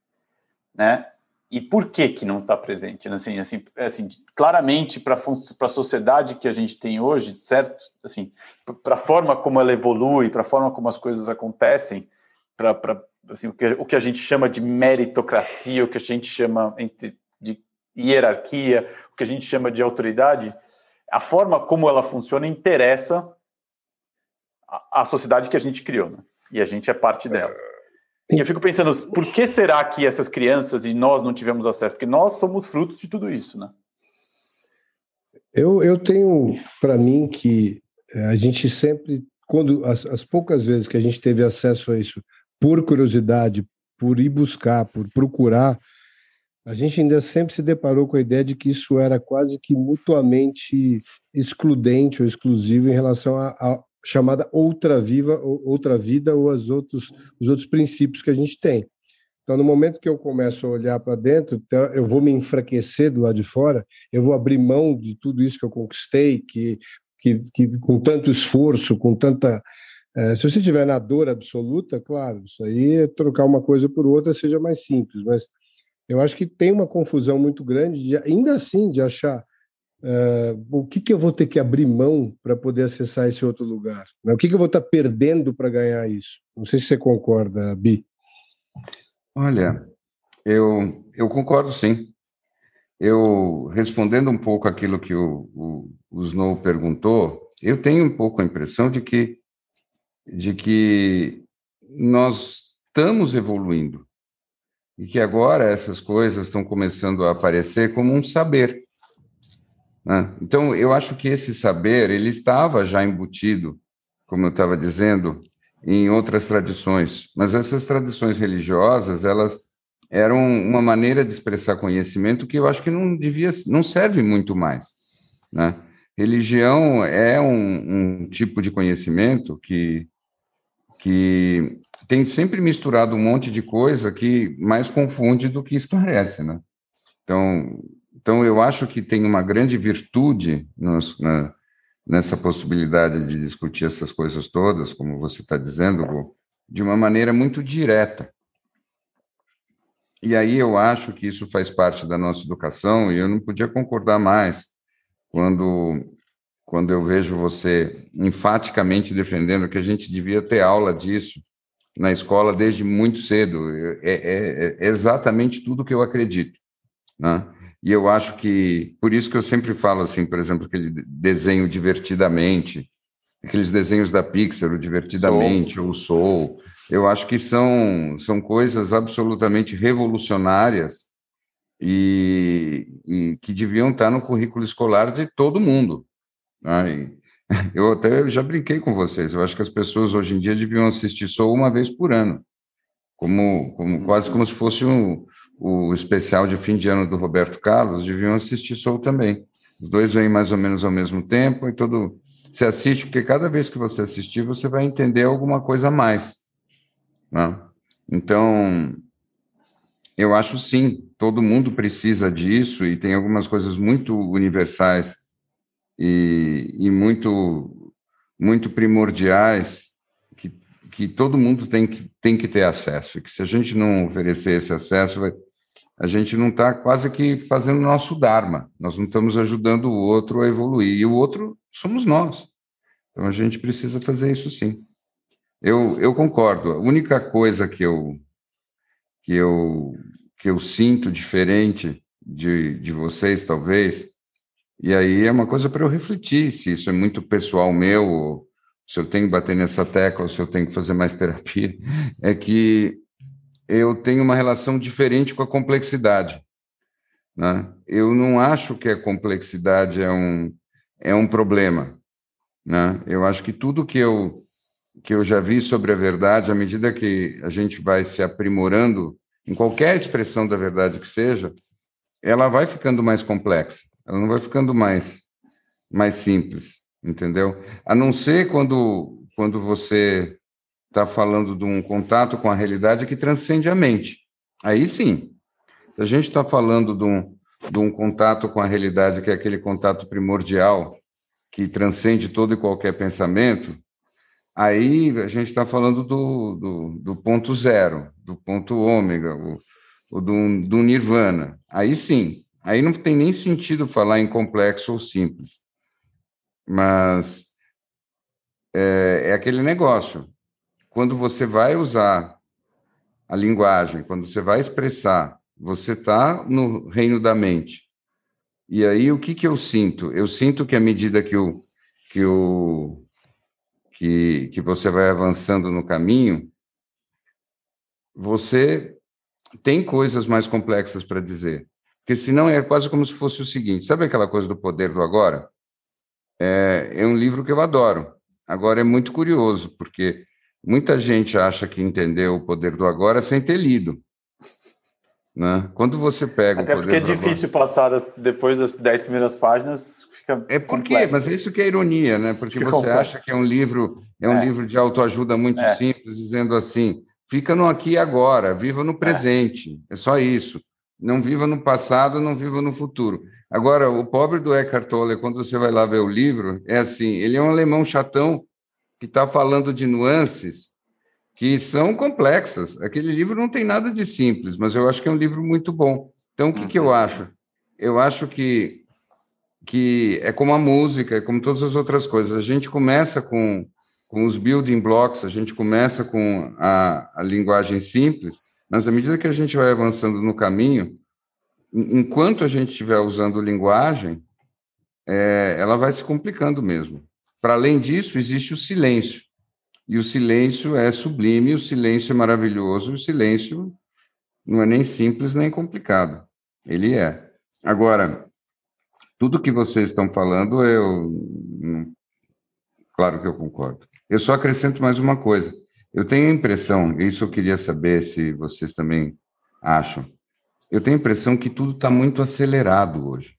né? E por que que não está presente? Assim, assim, assim claramente para a sociedade que a gente tem hoje, certo? Assim, para a forma como ela evolui, para a forma como as coisas acontecem, para assim, o, que, o que a gente chama de meritocracia, o que a gente chama de hierarquia, o que a gente chama de autoridade, a forma como ela funciona interessa a, a sociedade que a gente criou, né? e a gente é parte dela. E eu fico pensando, por que será que essas crianças e nós não tivemos acesso? Porque nós somos frutos de tudo isso, né? Eu, eu tenho para mim que eh, a gente sempre, quando as, as, poucas vezes que a gente teve acesso a isso, por curiosidade, por ir buscar, por procurar, a gente ainda sempre se deparou com a ideia de que isso era quase que mutuamente excludente ou exclusivo em relação a, chamada outra viva, outra vida ou as outros, os outros princípios que a gente tem. Então, no momento que eu começo a olhar para dentro, então, eu vou me enfraquecer do lado de fora, eu vou abrir mão de tudo isso que eu conquistei, que, que, que com tanto esforço, com tanta. É, se você estiver na dor absoluta, claro, isso aí é trocar uma coisa por outra seja mais simples, mas eu acho que tem uma confusão muito grande, de, ainda assim, de achar Uh, o que, que eu vou ter que abrir mão para poder acessar esse outro lugar? Né? O que, que eu vou estar tá perdendo para ganhar isso? Não sei se você concorda, Bi. Olha, eu, eu concordo sim. Eu, respondendo um pouco aquilo que o, o, o Snow perguntou, eu tenho um pouco a impressão de que, de que nós estamos evoluindo e que agora essas coisas estão começando a aparecer como um saber. Né? Então, eu acho que esse saber ele estava já embutido, como eu estava dizendo, em outras tradições, mas essas tradições religiosas elas eram uma maneira de expressar conhecimento que eu acho que não devia, não serve muito mais. Né? Religião é um, um tipo de conhecimento que que tem sempre misturado um monte de coisa que mais confunde do que esclarece, né? Então, então, eu acho que tem uma grande virtude nos, na, nessa possibilidade de discutir essas coisas todas, como você está dizendo, de uma maneira muito direta. E aí eu acho que isso faz parte da nossa educação e eu não podia concordar mais quando quando eu vejo você enfaticamente defendendo que a gente devia ter aula disso na escola desde muito cedo. É, é, é exatamente tudo que eu acredito. Né? E eu acho que, por isso que eu sempre falo assim, por exemplo, aquele desenho divertidamente, aqueles desenhos da Pixar, o divertidamente, ou Soul, eu acho que são, são coisas absolutamente revolucionárias e, e que deviam estar no currículo escolar de todo mundo. Né? [laughs] Eu até já brinquei com vocês, eu acho que as pessoas hoje em dia deviam assistir Soul uma vez por ano, como, como quase como se fosse um, o especial de fim de ano do Roberto Carlos, deviam assistir Soul também. Os dois vêm mais ou menos ao mesmo tempo e todo. Você assiste, porque cada vez que você assistir, você vai entender alguma coisa a mais. Né? Então, eu acho sim, todo mundo precisa disso e tem algumas coisas muito universais e, e muito, muito primordiais que, que todo mundo tem que, tem que ter acesso. E que se a gente não oferecer esse acesso, vai, a gente não está quase que fazendo nosso Dharma, nós não estamos ajudando o outro a evoluir, e o outro somos nós. Então a gente precisa fazer isso sim. Eu, eu concordo. A única coisa que eu, que eu, que eu sinto diferente de, de vocês, talvez, e aí é uma coisa para eu refletir se isso é muito pessoal meu, se eu tenho que bater nessa tecla, se eu tenho que fazer mais [laughs] terapia, é que eu tenho uma relação diferente com a complexidade. Né? Eu não acho que a complexidade é um, é um problema. Né? Eu acho que tudo que eu, que eu já vi sobre a verdade, à medida que a gente vai se aprimorando em qualquer expressão da verdade que seja, ela vai ficando mais complexa, ela não vai ficando mais, mais simples, entendeu? A não ser quando, quando você está falando de um contato com a realidade que transcende a mente. Aí sim. Se a gente está falando de um, de um contato com a realidade, que é aquele contato primordial, que transcende todo e qualquer pensamento, aí a gente está falando do, do, do, ponto zero, do ponto ômega, do, do nirvana. Aí sim. Aí não tem nem sentido falar em complexo ou simples. Mas é, é aquele negócio quando você vai usar a linguagem, quando você vai expressar, você está no reino da mente. E aí o que, que eu sinto? Eu sinto que à medida que o que o que, que você vai avançando no caminho, você tem coisas mais complexas para dizer. Porque senão é quase como se fosse o seguinte: sabe aquela coisa do poder do agora? É, é um livro que eu adoro. Agora é muito curioso, porque Muita gente acha que entendeu o poder do agora sem ter lido. Né? Quando você pega Até porque é difícil agora... passar das, depois das dez primeiras páginas, fica É porque, mas isso que é ironia, né? Porque fica você complexo. acha que é um livro, é um é. livro de autoajuda muito é. simples, dizendo assim: fica no aqui e agora, viva no presente. É. é só isso. Não viva no passado, não viva no futuro. Agora, o pobre do Eckhart Tolle, quando você vai lá ver o livro, é assim: ele é um alemão chatão que está falando de nuances que são complexas. Aquele livro não tem nada de simples, mas eu acho que é um livro muito bom. Então, o que, que eu acho? Eu acho que, que é como a música, é como todas as outras coisas. A gente começa com, com os building blocks, a gente começa com a, a linguagem simples, mas à medida que a gente vai avançando no caminho, enquanto a gente estiver usando linguagem, é, ela vai se complicando mesmo. Para além disso, existe o silêncio. E o silêncio é sublime, o silêncio é maravilhoso, o silêncio não é nem simples nem complicado. Ele é. Agora, tudo que vocês estão falando, eu. Claro que eu concordo. Eu só acrescento mais uma coisa. Eu tenho a impressão, isso eu queria saber se vocês também acham. Eu tenho a impressão que tudo está muito acelerado hoje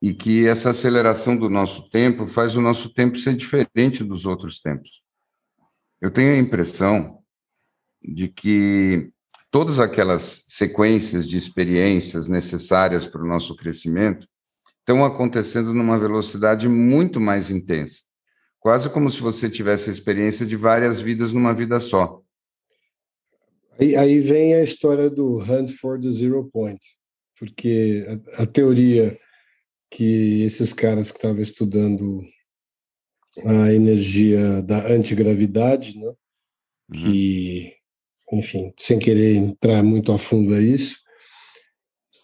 e que essa aceleração do nosso tempo faz o nosso tempo ser diferente dos outros tempos. Eu tenho a impressão de que todas aquelas sequências de experiências necessárias para o nosso crescimento estão acontecendo numa velocidade muito mais intensa, quase como se você tivesse a experiência de várias vidas numa vida só. Aí, aí vem a história do Hunt for the Zero Point, porque a, a teoria que esses caras que estavam estudando a energia da antigravidade, né, uhum. que, enfim, sem querer entrar muito a fundo a isso,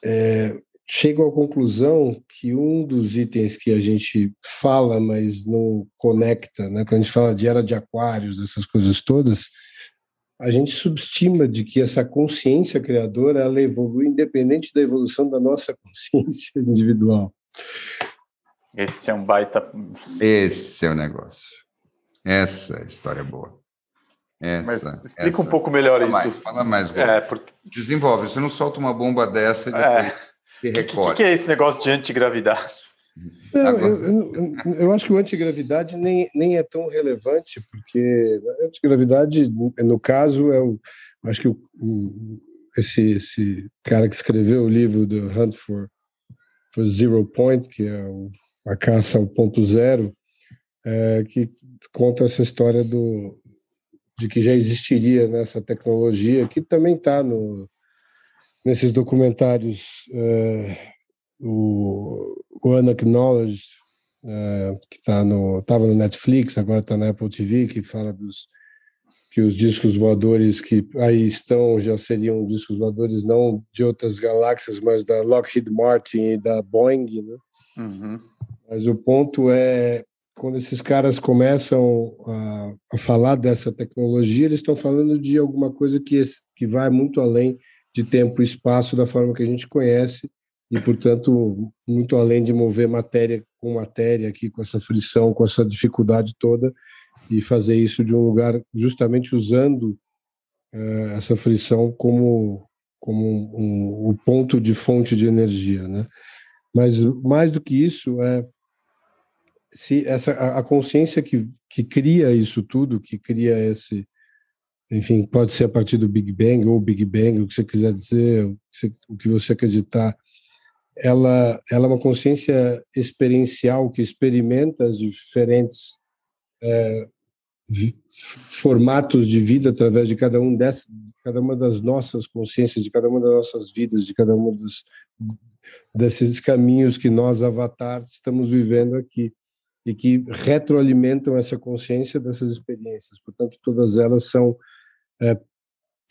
é, chego à conclusão que um dos itens que a gente fala, mas não conecta, né, quando a gente fala de era de aquários, essas coisas todas, a gente subestima de que essa consciência criadora ela evolui independente da evolução da nossa [laughs] consciência individual. Esse é um baita. Esse é o negócio. Essa é história é boa. Essa, Mas explica essa. um pouco melhor fala isso. Mais, fala mais, É, porque... Desenvolve. Você não solta uma bomba dessa e é. depois é. Recolhe. O que, que, é esse negócio de antigravidade? Não, eu, eu, eu, acho que o antigravidade nem, nem é tão relevante, porque a antigravidade, no caso, é o. Acho que o, o, esse, esse cara que escreveu o livro do Hunt for, for Zero Point, que é o, a caça ao ponto zero, é, que conta essa história do, de que já existiria nessa tecnologia, que também está no, nesses documentários. É, o, o Unacknowledged, uh, que está no, estava no Netflix, agora está na Apple TV, que fala dos que os discos voadores que aí estão já seriam discos voadores não de outras galáxias, mas da Lockheed Martin e da Boeing, né? Uhum. Mas o ponto é quando esses caras começam a, a falar dessa tecnologia, eles estão falando de alguma coisa que, que vai muito além de tempo e espaço da forma que a gente conhece e, portanto, muito além de mover matéria com matéria aqui, com essa frição, com essa dificuldade toda, e fazer isso de um lugar justamente usando uh, essa frição como como um, um, um, ponto de fonte de energia, né? Mas mais do que isso é se essa a consciência que que cria isso tudo, que cria esse enfim, pode ser a partir do Big Bang ou Big Bang, o que você quiser dizer, o que você acreditar, ela, ela é uma consciência experiencial que experimenta os diferentes é, formatos de vida através de cada um dessas, cada uma das nossas consciências, de cada uma das nossas vidas, de cada um dos, desses caminhos que nós, Avatar, estamos vivendo aqui e que retroalimentam essa consciência dessas experiências. Portanto, todas elas são é,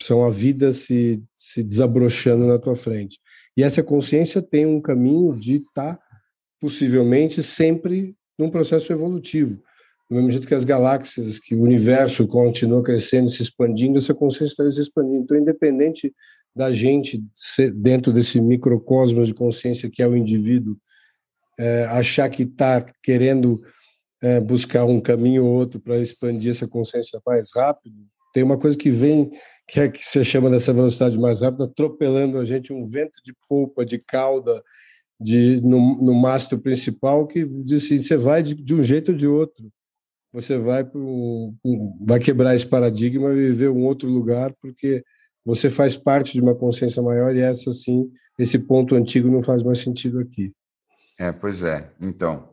são a vida se, se desabrochando na tua frente. E essa consciência tem um caminho de estar, tá, possivelmente, sempre num processo evolutivo. Do mesmo jeito que as galáxias, que o universo continua crescendo, se expandindo, essa consciência está se expandindo. Então, independente da gente, dentro desse microcosmos de consciência que é o indivíduo, é, achar que está querendo é, buscar um caminho ou outro para expandir essa consciência mais rápido, tem uma coisa que vem que é que você chama dessa velocidade mais rápida, atropelando a gente um vento de polpa, de cauda, de, no, no mastro principal, que diz assim, você vai de, de um jeito ou de outro. Você vai, um, vai quebrar esse paradigma e viver um outro lugar, porque você faz parte de uma consciência maior e essa, sim, esse ponto antigo não faz mais sentido aqui. É, pois é. Então.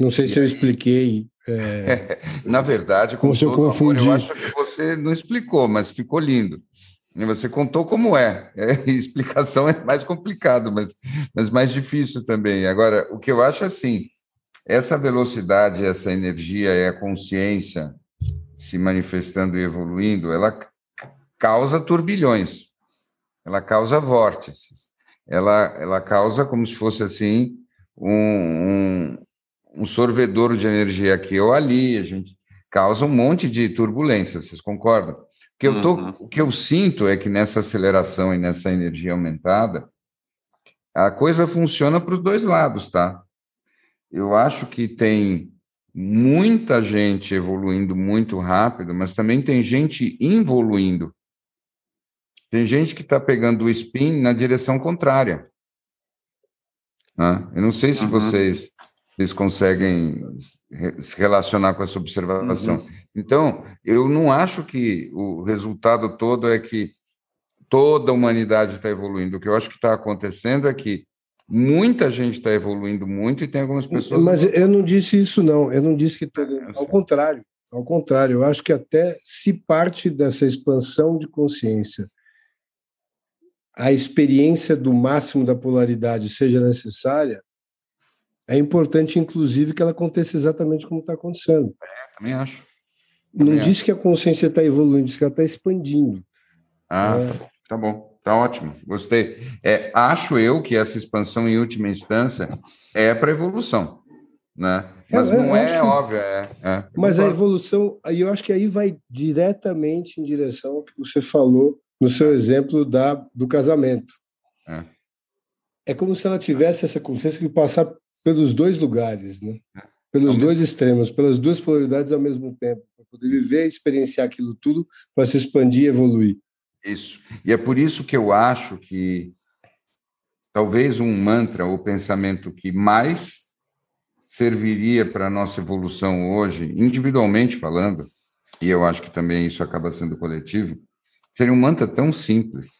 Não sei se eu expliquei é... [laughs] Na verdade, com todo eu confundi. Amor, eu acho que você não explicou, mas ficou lindo. Você contou como é. é [laughs] explicação é mais complicado, mas, mas mais difícil também. Agora, o que eu acho assim, essa velocidade, essa energia e a consciência se manifestando e evoluindo, ela causa turbilhões, ela causa vórtices, ela, ela causa como se fosse assim um, um sorvedouro de energia aqui ou ali, a gente causa um monte de turbulência, vocês concordam? O que eu, tô, uhum. o que eu sinto é que nessa aceleração e nessa energia aumentada, a coisa funciona para os dois lados, tá? Eu acho que tem muita gente evoluindo muito rápido, mas também tem gente involuindo. Tem gente que está pegando o spin na direção contrária. Né? Eu não sei se uhum. vocês eles conseguem se relacionar com essa observação. Uhum. Então, eu não acho que o resultado todo é que toda a humanidade está evoluindo. O que eu acho que está acontecendo é que muita gente está evoluindo muito e tem algumas pessoas. Mas eu não disse isso, não. Eu não disse que todo. É, ao contrário. Ao contrário, eu acho que até se parte dessa expansão de consciência a experiência do máximo da polaridade seja necessária, é importante, inclusive, que ela aconteça exatamente como está acontecendo. É, também acho. Não é. diz que a consciência está evoluindo, diz que ela está expandindo. Ah, é. tá bom, tá ótimo, gostei. É, acho eu que essa expansão, em última instância, é para evolução, né? Mas é, não é, que... óbvio, é, é. Mas a evolução, eu acho que aí vai diretamente em direção ao que você falou no seu exemplo da, do casamento. É. é como se ela tivesse essa consciência de passar pelos dois lugares, né? É pelos dois extremos, pelas duas polaridades ao mesmo tempo, para poder viver e experienciar aquilo tudo, para se expandir e evoluir. Isso. E é por isso que eu acho que talvez um mantra ou pensamento que mais serviria para a nossa evolução hoje, individualmente falando, e eu acho que também isso acaba sendo coletivo, seria um mantra tão simples,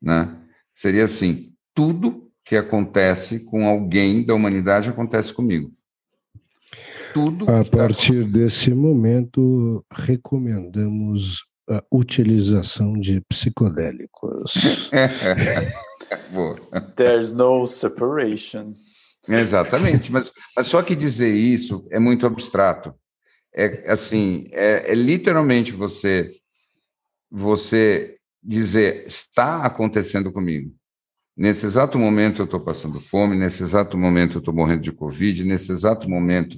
né? Seria assim: tudo que acontece com alguém da humanidade acontece comigo tudo. A partir desse momento, recomendamos a utilização de psicodélicos. [laughs] There's no separation. Exatamente, mas, mas só que dizer isso é muito abstrato. É assim, é, é literalmente você você dizer está acontecendo comigo. Nesse exato momento eu estou passando fome, nesse exato momento eu estou morrendo de Covid, nesse exato momento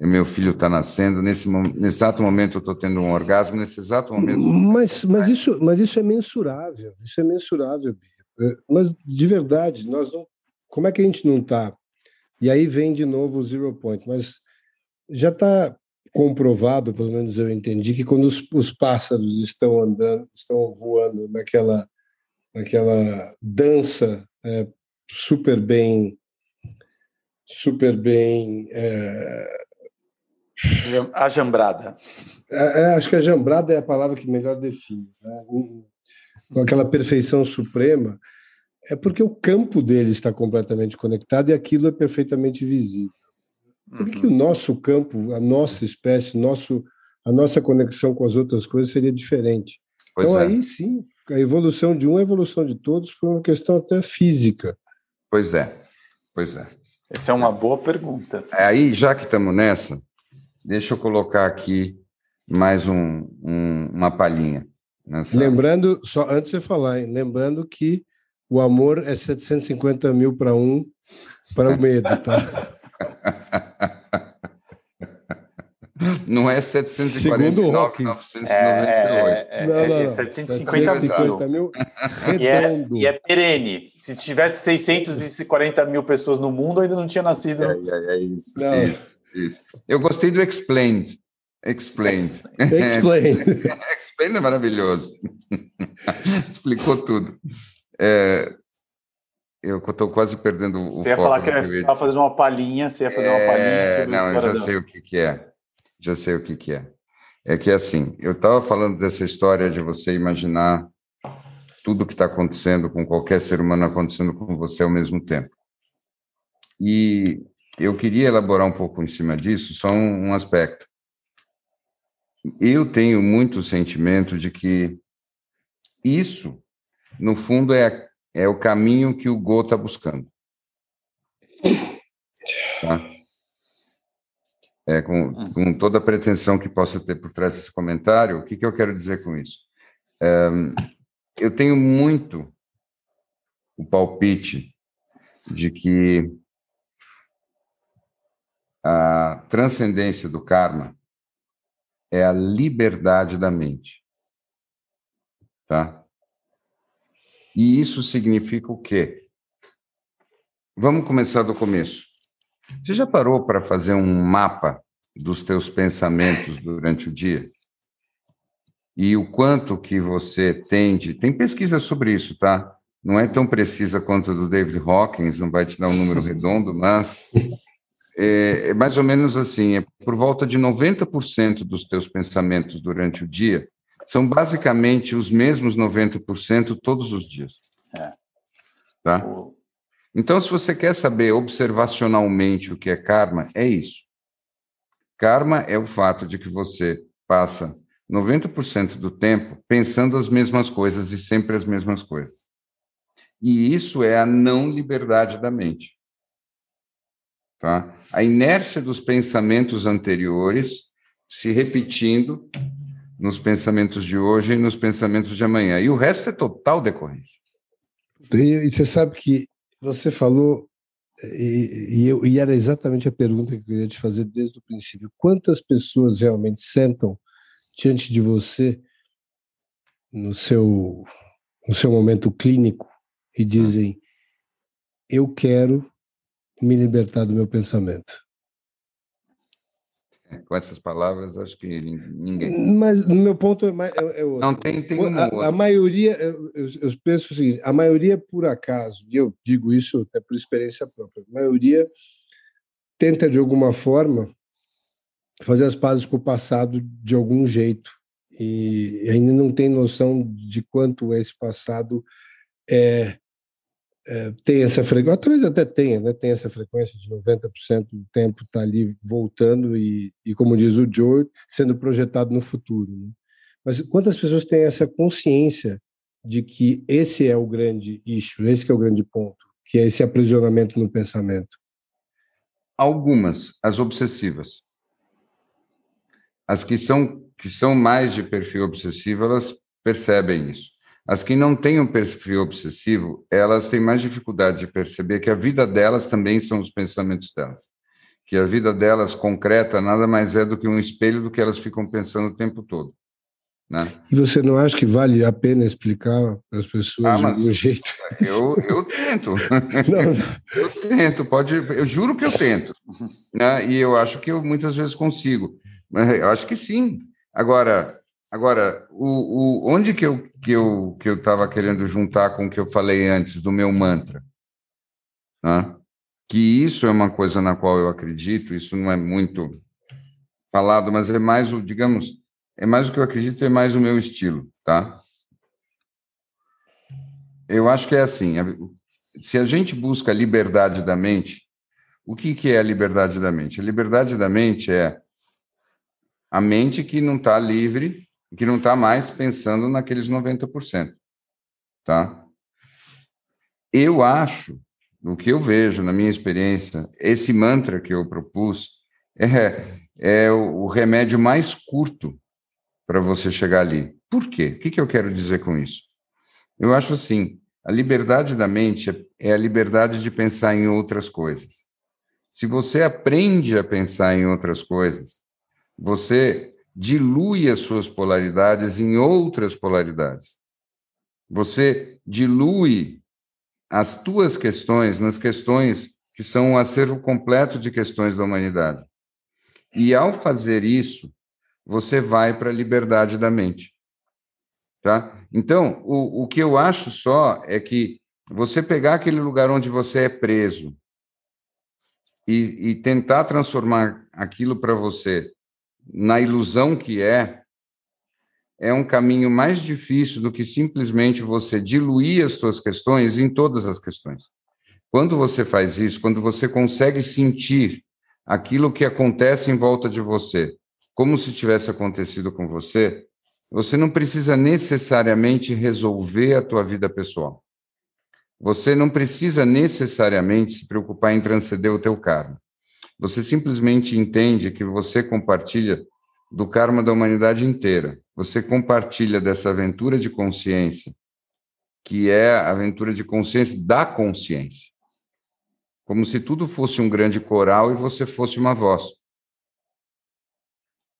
meu filho está nascendo, nesse, nesse, exato momento eu estou tendo um orgasmo, nesse exato momento. Mas, mas, isso, mas isso é mensurável, isso é mensurável, é, Mas de verdade, nós não, como é que a gente não está? E aí vem de novo o zero point, mas já está comprovado, pelo menos eu entendi, que quando os, os pássaros estão andando, estão voando naquela, naquela dança é, super bem super bem é, a jambrada. É, é, acho que a jambrada é a palavra que melhor define. Né? Com aquela perfeição suprema, é porque o campo dele está completamente conectado e aquilo é perfeitamente visível. Por que, uhum. que o nosso campo, a nossa espécie, nosso, a nossa conexão com as outras coisas seria diferente? Pois então, é. aí sim, a evolução de um é a evolução de todos por uma questão até física. Pois é, pois é. Essa é uma boa pergunta. Aí, já que estamos nessa, Deixa eu colocar aqui mais um, um, uma palhinha. Nessa... Lembrando, só antes de você falar, hein? lembrando que o amor é 750 mil para um, para o medo, tá? [laughs] Não é 749, 998. É, é, não, não, não. 750, 750 mil. E é, e é, perene. Se tivesse 640 mil pessoas no mundo, ainda não tinha nascido. É, é, é isso. Não. isso. Isso. Eu gostei do Explained. Explained. Explained. [laughs] Explained é maravilhoso. [laughs] Explicou tudo. É, eu estou quase perdendo o Você ia falar que você estava fazendo uma palhinha, você ia fazer uma palhinha é, sobre não, a história. Não, já sei o que, que é. Já sei o que, que é. É que assim, eu estava falando dessa história de você imaginar tudo que está acontecendo com qualquer ser humano acontecendo com você ao mesmo tempo. E eu queria elaborar um pouco em cima disso, só um, um aspecto. Eu tenho muito sentimento de que isso, no fundo, é, é o caminho que o Go está buscando. Tá? É, com, hum. com, toda a pretensão que possa ter por trás desse comentário, o que, que eu quero dizer com isso? É, eu tenho muito o palpite de que a transcendência do karma é a liberdade da mente. Tá? E isso significa o quê? Vamos começar do começo. Você já parou para fazer um mapa dos teus pensamentos durante o dia? E o quanto que você tende, tem pesquisa sobre isso, tá? Não é tão precisa quanto a do David Hawkins, não vai te dar um número [laughs] redondo, mas é, é mais ou menos assim, é por volta de 90% dos teus pensamentos durante o dia são basicamente os mesmos 90% todos os dias. É. Tá? Então, se você quer saber observacionalmente o que é karma, é isso. Karma é o fato de que você passa 90% do tempo pensando as mesmas coisas e sempre as mesmas coisas. E isso é a não liberdade da mente. Tá? A inércia dos pensamentos anteriores se repetindo nos pensamentos de hoje e nos pensamentos de amanhã. E o resto é total decorrência. E, você sabe que você falou, e, e, eu, e era exatamente a pergunta que eu queria te fazer desde o princípio: quantas pessoas realmente sentam diante de você no seu, no seu momento clínico e dizem: Eu quero me libertar do meu pensamento? [laughs] Com essas palavras, acho que ninguém. Mas meu ponto é, é, é outro. Não tem, tem um a, a, maioria, eu, eu, penso o seguinte: a maioria, por acaso, e eu digo isso até por experiência própria, a maioria tenta de alguma forma fazer as pazes com o passado de algum jeito e ainda não tem noção de quanto esse passado é, tem essa frequência, talvez até tenha, né? tem essa frequência de 90% do tempo está ali voltando e, e, como diz o Joe, sendo projetado no futuro. Né? Mas quantas pessoas têm essa consciência de que esse é o grande issue, esse é o grande ponto, que é esse aprisionamento no pensamento? Algumas, as obsessivas. As que são, que são mais de perfil obsessivo, elas percebem isso. As que não têm um perfil obsessivo, elas têm mais dificuldade de perceber que a vida delas também são os pensamentos delas. Que a vida delas concreta nada mais é do que um espelho do que elas ficam pensando o tempo todo. Né? E você não acha que vale a pena explicar para as pessoas ah, de algum jeito? Eu, eu tento. Não, [laughs] [laughs] não. Eu tento, pode. Eu juro que eu tento. Né? E eu acho que eu muitas vezes consigo. Eu acho que sim. Agora, Agora, o, o, onde que eu que eu que eu estava querendo juntar com o que eu falei antes do meu mantra, né? que isso é uma coisa na qual eu acredito. Isso não é muito falado, mas é mais o, digamos, é mais o que eu acredito, é mais o meu estilo, tá? Eu acho que é assim. Se a gente busca a liberdade da mente, o que que é a liberdade da mente? A liberdade da mente é a mente que não está livre que não está mais pensando naqueles 90%. Tá? Eu acho, o que eu vejo na minha experiência, esse mantra que eu propus é, é o remédio mais curto para você chegar ali. Por quê? O que, que eu quero dizer com isso? Eu acho assim, a liberdade da mente é a liberdade de pensar em outras coisas. Se você aprende a pensar em outras coisas, você dilui as suas polaridades em outras polaridades. Você dilui as tuas questões nas questões que são um acervo completo de questões da humanidade. E ao fazer isso, você vai para a liberdade da mente. Tá? Então, o, o que eu acho só é que você pegar aquele lugar onde você é preso e, e tentar transformar aquilo para você na ilusão que é, é um caminho mais difícil do que simplesmente você diluir as suas questões em todas as questões. Quando você faz isso, quando você consegue sentir aquilo que acontece em volta de você, como se tivesse acontecido com você, você não precisa necessariamente resolver a tua vida pessoal. Você não precisa necessariamente se preocupar em transcender o teu karma. Você simplesmente entende que você compartilha do karma da humanidade inteira. Você compartilha dessa aventura de consciência, que é a aventura de consciência da consciência. Como se tudo fosse um grande coral e você fosse uma voz.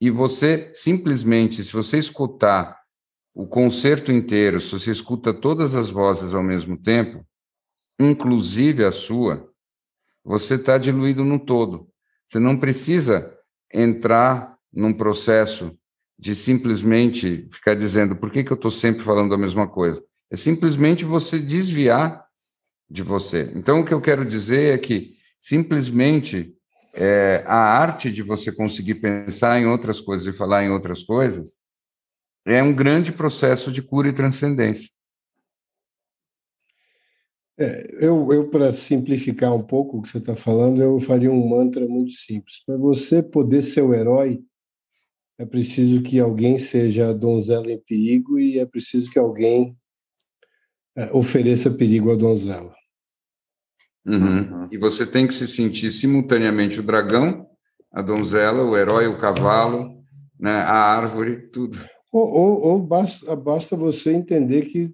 E você simplesmente, se você escutar o concerto inteiro, se você escuta todas as vozes ao mesmo tempo, inclusive a sua, você está diluído no todo. Você não precisa entrar num processo de simplesmente ficar dizendo por que, que eu estou sempre falando a mesma coisa. É simplesmente você desviar de você. Então, o que eu quero dizer é que simplesmente é, a arte de você conseguir pensar em outras coisas e falar em outras coisas é um grande processo de cura e transcendência. É, eu, eu para simplificar um pouco o que você está falando, eu faria um mantra muito simples. Para você poder ser o herói, é preciso que alguém seja a donzela em perigo e é preciso que alguém é, ofereça perigo à donzela. Uhum. E você tem que se sentir simultaneamente o dragão, a donzela, o herói, o cavalo né? a árvore, tudo. Ou, ou, ou basta, basta você entender que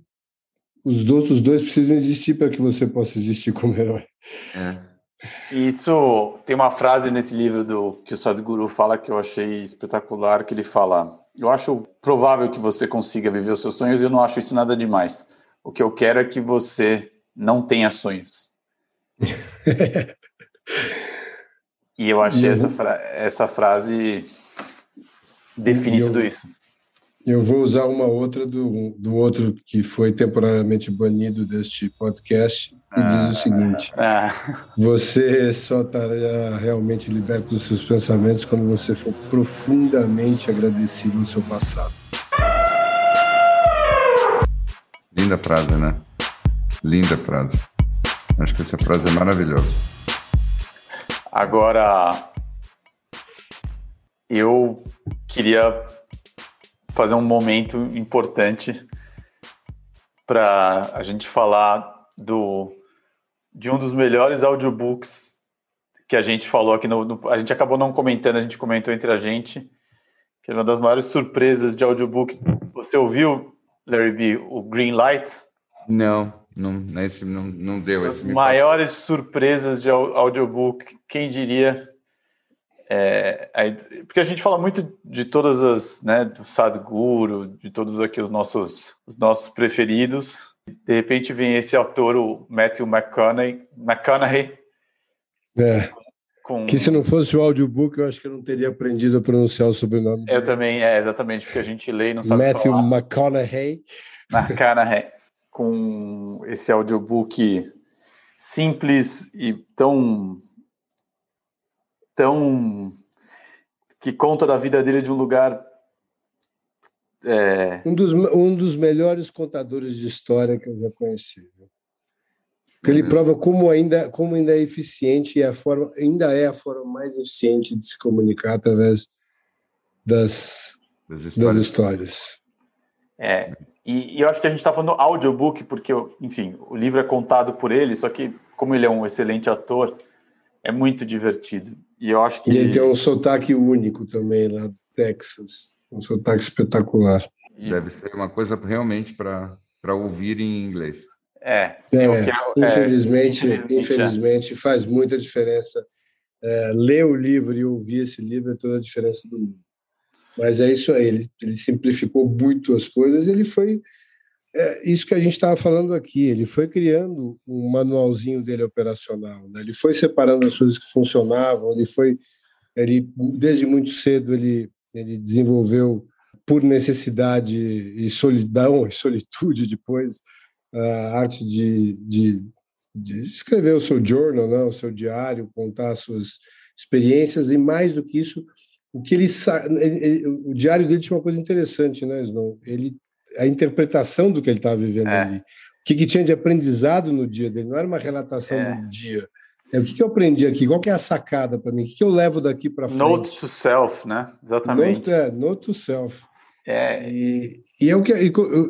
os outros dois precisam existir para que você possa existir como herói. É. Isso tem uma frase nesse livro do que o Sadhguru fala que eu achei espetacular, que ele fala: "Eu acho provável que você consiga viver os seus sonhos e eu não acho isso nada demais. O que eu quero é que você não tenha sonhos." [laughs] e eu achei essa, fra essa frase define tudo isso. Eu vou usar uma outra do, do outro que foi temporariamente banido deste podcast e ah, diz o seguinte: ah. você só estará realmente liberto dos seus pensamentos quando você for profundamente agradecido ao seu passado. Linda frase, né? Linda frase. Acho que essa frase é maravilhosa. Agora, eu queria fazer um momento importante para a gente falar do de um dos melhores audiobooks que a gente falou aqui no, no, a gente acabou não comentando, a gente comentou entre a gente que é uma das maiores surpresas de audiobook. Você ouviu, Larry B, o Green Light? Não, não, esse não, não deu. As maiores passou. surpresas de audiobook, quem diria? É, porque a gente fala muito de todas as, né, do Sadhguru, de todos aqui os nossos, os nossos preferidos. De repente vem esse autor, o Matthew McConaughey, McConaughey é. Com... Que se não fosse o audiobook, eu acho que eu não teria aprendido a pronunciar o sobrenome. Eu dele. também, é, exatamente, porque a gente lê e não sabe Matthew falar. McConaughey. McConaughey. Com esse audiobook simples e tão tão que conta da vida dele de um lugar é... um, dos, um dos melhores contadores de história que eu já conheci. Porque ele uhum. prova como ainda, como ainda é eficiente e a forma, ainda é a forma mais eficiente de se comunicar através das, das histórias. Das histórias. É, e, e, eu acho que a gente está falando audiobook porque, enfim, o livro é contado por ele, só que como ele é um excelente ator, é muito divertido. E eu acho que. Ele tem um sotaque único também lá do Texas. Um sotaque espetacular. Deve ser uma coisa realmente para ouvir em inglês. É, é, infelizmente, é, infelizmente, infelizmente faz muita diferença. É, ler o livro e ouvir esse livro é toda a diferença do mundo. Mas é isso aí, ele, ele simplificou muito as coisas, ele foi é isso que a gente estava falando aqui. Ele foi criando um manualzinho dele operacional. Né? Ele foi separando as coisas que funcionavam. Ele foi, ele desde muito cedo ele ele desenvolveu por necessidade e solidão [laughs] e solitude depois a arte de, de, de escrever o seu journal, né? o seu diário, contar as suas experiências e mais do que isso o que ele, ele, o diário dele tinha uma coisa interessante, né, Snow? Ele a interpretação do que ele estava vivendo é. ali. O que, que, tinha de aprendizado no dia dele, não era uma relatação é. do dia. É, o que, que, eu aprendi aqui? Qual que é a sacada para mim? O que, que, eu levo daqui para frente? Note to self, né? Exatamente. Note, é, note to self. É. E, e é o que,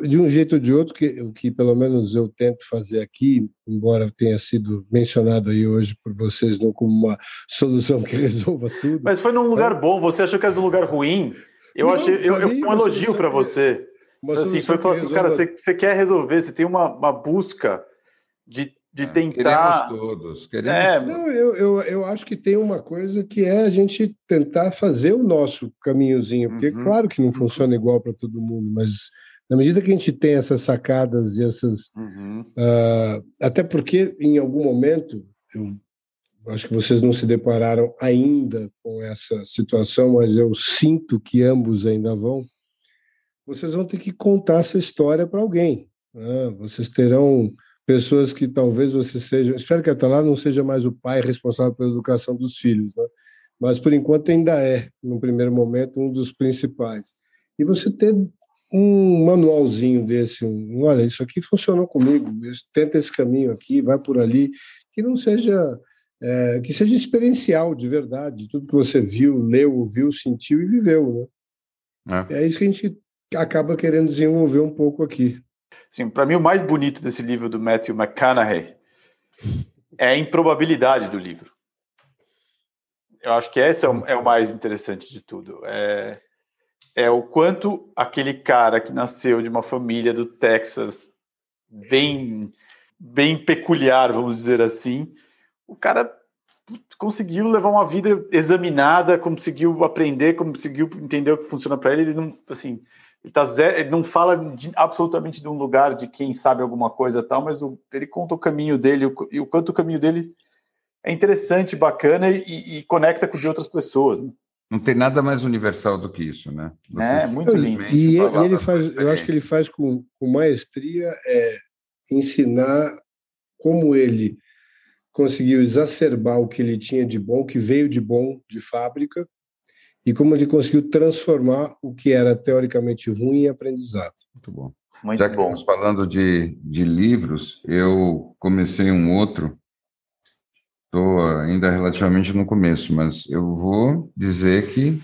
de um jeito ou de outro, que, o que pelo menos eu tento fazer aqui, embora tenha sido mencionado aí hoje por vocês não como uma solução que [laughs] resolva tudo. Mas foi num lugar é. bom, você achou que era num lugar ruim? Eu não, achei, eu, eu, um elogio para você. Mas assim, foi falar assim, cara, você, você quer resolver, você tem uma, uma busca de, de é, tentar. Queremos todos. Queremos é, Não, eu, eu, eu acho que tem uma coisa que é a gente tentar fazer o nosso caminhozinho, porque uhum. claro que não funciona igual para todo mundo, mas na medida que a gente tem essas sacadas e essas. Uhum. Uh, até porque em algum momento, eu acho que vocês não se depararam ainda com essa situação, mas eu sinto que ambos ainda vão vocês vão ter que contar essa história para alguém. Né? Vocês terão pessoas que talvez você seja, espero que até lá não seja mais o pai responsável pela educação dos filhos, né? mas por enquanto ainda é, no primeiro momento, um dos principais. E você ter um manualzinho desse, um, olha, isso aqui funcionou comigo, tenta esse caminho aqui, vai por ali, que não seja é, que seja experiencial de verdade, tudo que você viu, leu, ouviu, sentiu e viveu, né? É, é isso que a gente acaba querendo desenvolver um pouco aqui. Sim, para mim o mais bonito desse livro do Matthew McConaughey é a improbabilidade do livro. Eu acho que esse é o, é o mais interessante de tudo. É, é o quanto aquele cara que nasceu de uma família do Texas bem, bem peculiar, vamos dizer assim, o cara conseguiu levar uma vida examinada, conseguiu aprender, conseguiu entender o que funciona para ele. Ele não, assim, ele, tá zero, ele não fala de, absolutamente de um lugar de quem sabe alguma coisa tal, mas o, ele conta o caminho dele o, e o quanto o caminho dele é interessante, bacana e, e conecta com de outras pessoas. Né? Não tem nada mais universal do que isso, né? Você é, muito lindo. E ele, ele faz, eu acho que ele faz com, com maestria é ensinar como ele conseguiu exacerbar o que ele tinha de bom, que veio de bom de fábrica, e como ele conseguiu transformar o que era teoricamente ruim em aprendizado. Muito bom. Muito Já que bom. estamos falando de, de livros, eu comecei um outro, estou ainda relativamente no começo, mas eu vou dizer que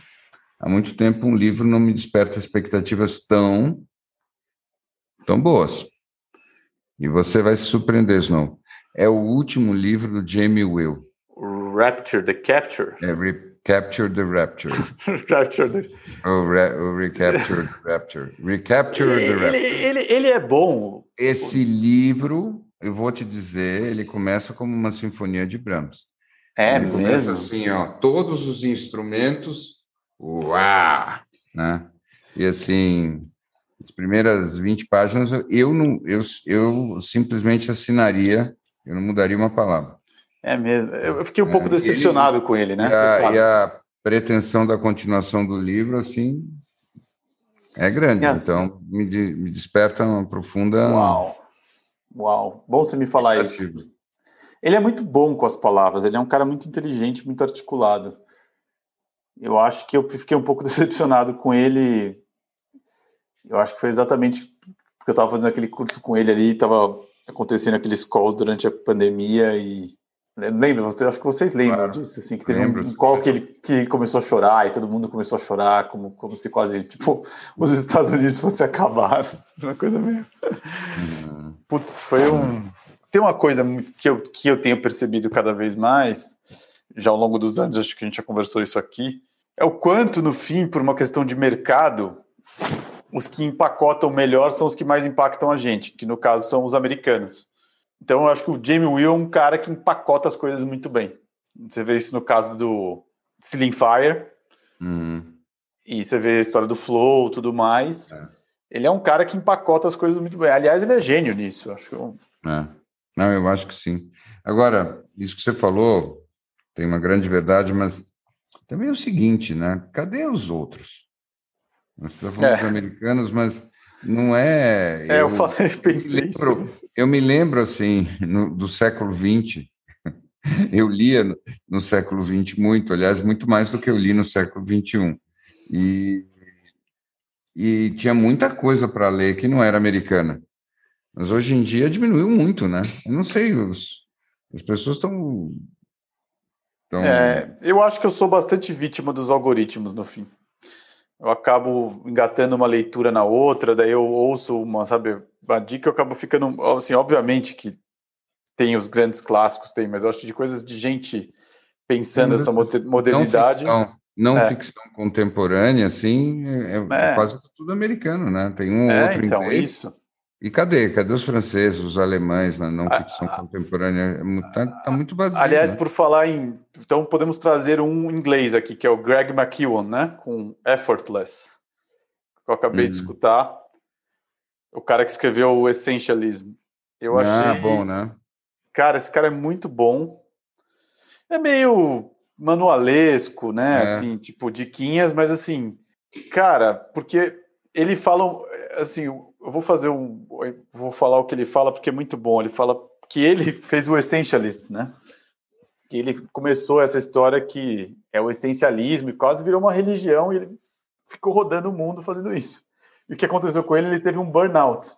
há muito tempo um livro não me desperta expectativas tão, tão boas. E você vai se surpreender, Snow. É o último livro do Jamie Will. Rapture, The Capture. É, Recapture the Rapture. [laughs] Rapture the... O, re, o Recapture the Rapture. Recapture ele, the Rapture. Ele, ele, ele é bom. Esse livro, eu vou te dizer, ele começa como uma sinfonia de Brahms. É ele mesmo? Começa assim, ó, todos os instrumentos, uau, né? E assim, as primeiras 20 páginas eu não eu, eu simplesmente assinaria eu não mudaria uma palavra. É mesmo. Eu fiquei um pouco é, decepcionado ele, com ele, né? E a, e a, pretensão da continuação do livro, assim, é grande. Assim, então, me, me, desperta uma profunda. Uau! Uau! Bom você me falar isso. Ele é muito bom com as palavras, ele é um cara muito inteligente, muito articulado. Eu acho que eu fiquei um pouco [laughs] decepcionado com ele. Eu acho que foi exatamente porque eu estava fazendo aquele curso com ele ali, estava acontecendo aqueles calls durante a pandemia e lembra, você, acho que vocês lembram claro. disso, assim, que teve Lembro, um call que ele que começou a chorar e todo mundo começou a chorar, como, como se quase, tipo, [laughs] os Estados Unidos fossem acabar, [laughs] uma coisa meio... Uhum. Putz, foi um... Tem uma coisa que eu, que eu tenho percebido cada vez mais, já ao longo dos anos, acho que a gente já conversou isso aqui, é o quanto, no fim, por uma questão de mercado, os que empacotam melhor são os que mais impactam a gente, que no caso são os americanos. Então eu acho que o Jamie Will é um cara que empacota as coisas muito bem. Você vê isso no caso do Ceiling Fire, uhum. e você vê a história do Flow tudo mais. É. Ele é um cara que empacota as coisas muito bem. Aliás, ele é gênio nisso, acho que. Eu... É. Não, eu acho que sim. Agora, isso que você falou tem uma grande verdade, mas também é o seguinte, né? Cadê os outros? Nós estamos falando é. dos americanos, mas não é. É, eu, eu falei, pensei me lembro, Eu me lembro, assim, no, do século XX. [laughs] Eu lia no, no século XX muito, aliás, muito mais do que eu li no século XXI. E, e tinha muita coisa para ler que não era americana. Mas hoje em dia diminuiu muito, né? Eu não sei, os, as pessoas estão. Tão... É, eu acho que eu sou bastante vítima dos algoritmos no fim eu acabo engatando uma leitura na outra, daí eu ouço uma, sabe, uma dica, eu acabo ficando, assim, obviamente que tem os grandes clássicos, tem, mas eu acho de coisas de gente pensando essa modernidade. Não ficção, não é. ficção contemporânea, assim, é, é, é. quase tudo americano, né? Tem um é, outro então, inglês. isso. E cadê? Cadê os franceses, os alemães na não ficção ah, contemporânea? Está tá muito vazio. Aliás, né? por falar em. Então, podemos trazer um inglês aqui, que é o Greg McEwan, né? Com Effortless, que eu acabei de uhum. escutar. O cara que escreveu o Essentialism. Eu ah, achei. bom, né? Cara, esse cara é muito bom. É meio manualesco, né? É. Assim, tipo, diquinhas, mas assim, cara, porque ele fala. Assim, eu vou fazer um. Vou falar o que ele fala porque é muito bom. Ele fala que ele [laughs] fez o Essentialist, né? Que ele começou essa história que é o essencialismo e quase virou uma religião e ele ficou rodando o mundo fazendo isso. E o que aconteceu com ele? Ele teve um burnout.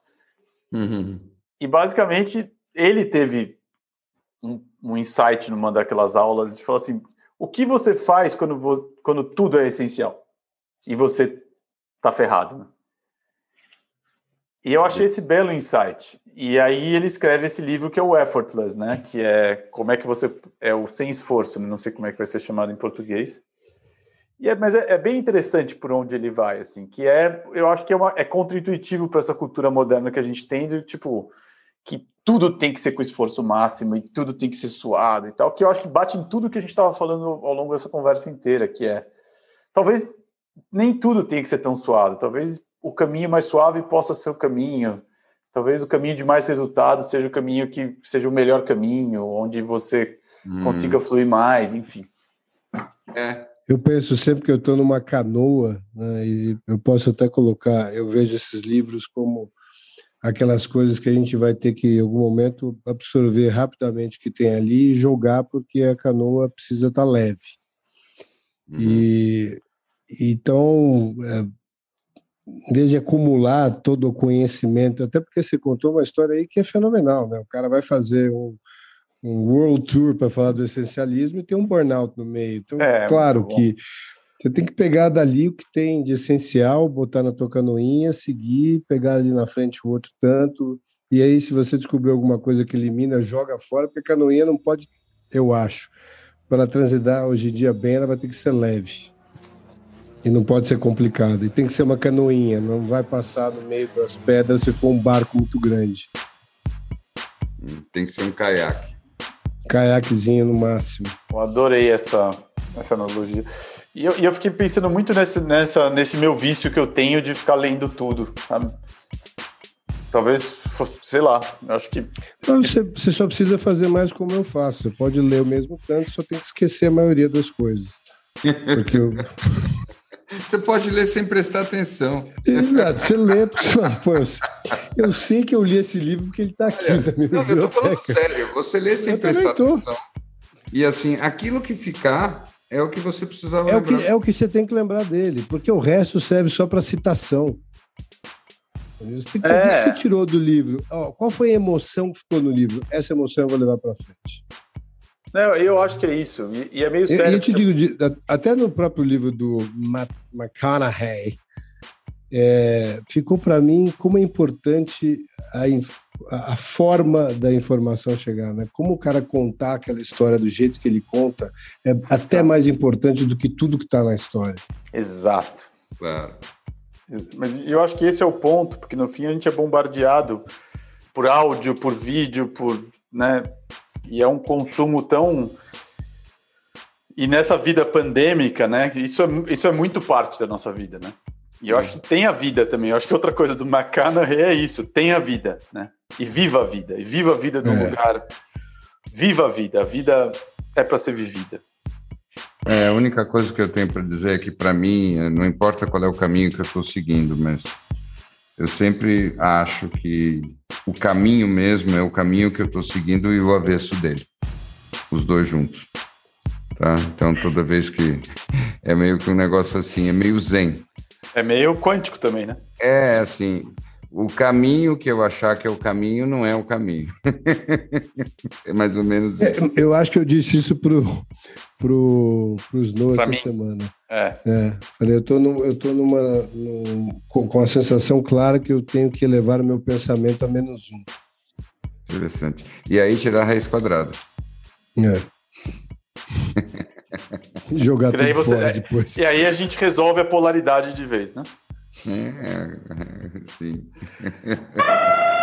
Uhum. E basicamente ele teve um, um, insight numa daquelas aulas de falar assim: o que você faz quando, quando tudo é essencial e você tá ferrado? Né? E eu achei esse belo insight. E aí ele escreve esse livro que é o Effortless, né? Que é como é que você é o sem esforço, né? não sei como é que vai ser chamado em português. E é, mas é, é, bem interessante por onde ele vai, assim, que é, eu acho que é, uma, é contra-intuitivo para essa cultura moderna que a gente tem, de, tipo, que tudo tem que ser com esforço máximo e tudo tem que ser suado e tal, que eu acho que bate em tudo que a gente estava falando ao longo dessa conversa inteira, que é, talvez nem tudo tem que ser tão suado, talvez o caminho mais suave possa ser o caminho, talvez o caminho de mais resultado seja o caminho que seja o melhor caminho, onde você hum. consiga fluir mais, enfim. É, eu penso sempre que eu estou numa canoa, né, e eu posso até colocar, eu vejo esses livros como aquelas coisas que a gente vai ter que, em algum momento, absorver rapidamente que tem ali e jogar, porque a canoa precisa estar tá leve. Uhum. E então, em vez de acumular todo o conhecimento, até porque você contou uma história aí que é fenomenal, né? O cara vai fazer um, um world tour para falar do essencialismo e tem um burnout no meio. Então, é, claro que você tem que pegar dali o que tem de essencial, botar na tua canoinha, seguir, pegar ali na frente o outro tanto. E aí, se você descobrir alguma coisa que elimina, joga fora, porque a canoinha não pode, eu acho, para transitar hoje em dia bem, ela vai ter que ser leve. E não pode ser complicado. E tem que ser uma canoinha, não vai passar no meio das pedras se for um barco muito grande. Tem que ser um caiaque. Caiaquezinho no máximo. Eu adorei essa, essa analogia. E eu, e eu fiquei pensando muito nesse, nessa, nesse meu vício que eu tenho de ficar lendo tudo, sabe? Talvez, sei lá, acho que. Não, você, você só precisa fazer mais como eu faço. Você pode ler o mesmo tanto, só tem que esquecer a maioria das coisas. Porque eu. [laughs] Você pode ler sem prestar atenção. Exato, você lê, pô, eu sei que eu li esse livro porque ele está aqui Olha, na minha não, Eu tô falando sério, você lê sem eu prestar atenção. E assim, aquilo que ficar é o que você precisava é lembrar. O que, é o que você tem que lembrar dele, porque o resto serve só para citação. Tem, é. O que você tirou do livro? Oh, qual foi a emoção que ficou no livro? Essa emoção eu vou levar para frente. Não, eu acho que é isso. E, e é meio sério. Eu, eu te digo, até no próprio livro do McConaughey, é, ficou para mim como é importante a, a, forma da informação chegar, né? Como o cara contar aquela história do jeito que ele conta é até mais importante do que tudo que está na história. Exato. Claro. Mas eu acho que esse é o ponto, porque no fim a gente é bombardeado por áudio, por vídeo, por, né? E é um consumo tão e nessa vida pandêmica, né? Isso é, isso é muito parte da nossa vida, né? E eu acho que tem a vida também. Eu acho que outra coisa do McConaughey é isso: tem a vida, né? E viva a vida. E viva a vida um é. lugar. Viva a vida. A vida é para ser vivida. É, a única coisa que eu tenho para dizer é que, para mim, não importa qual é o caminho que eu estou seguindo, mas eu sempre acho que o caminho mesmo é o caminho que eu estou seguindo e o avesso dele. Os dois juntos. Tá? Então, toda vez que. É meio que um negócio assim, é meio zen. É meio quântico também, né? É, assim, o caminho que eu achar que é o caminho não é o caminho. [laughs] é mais ou menos é, isso. eu acho que eu disse isso pro, pro, pros Snow essa mim. semana. É. é. Falei, eu tô, no, eu tô numa, no, com, com a sensação clara que eu tenho que elevar o meu pensamento a menos um. Interessante. E aí tirar a raiz quadrada. É. [laughs] Jogar tudo você, fora depois. E aí a gente resolve a polaridade de vez, né? É, [laughs] sim. [laughs]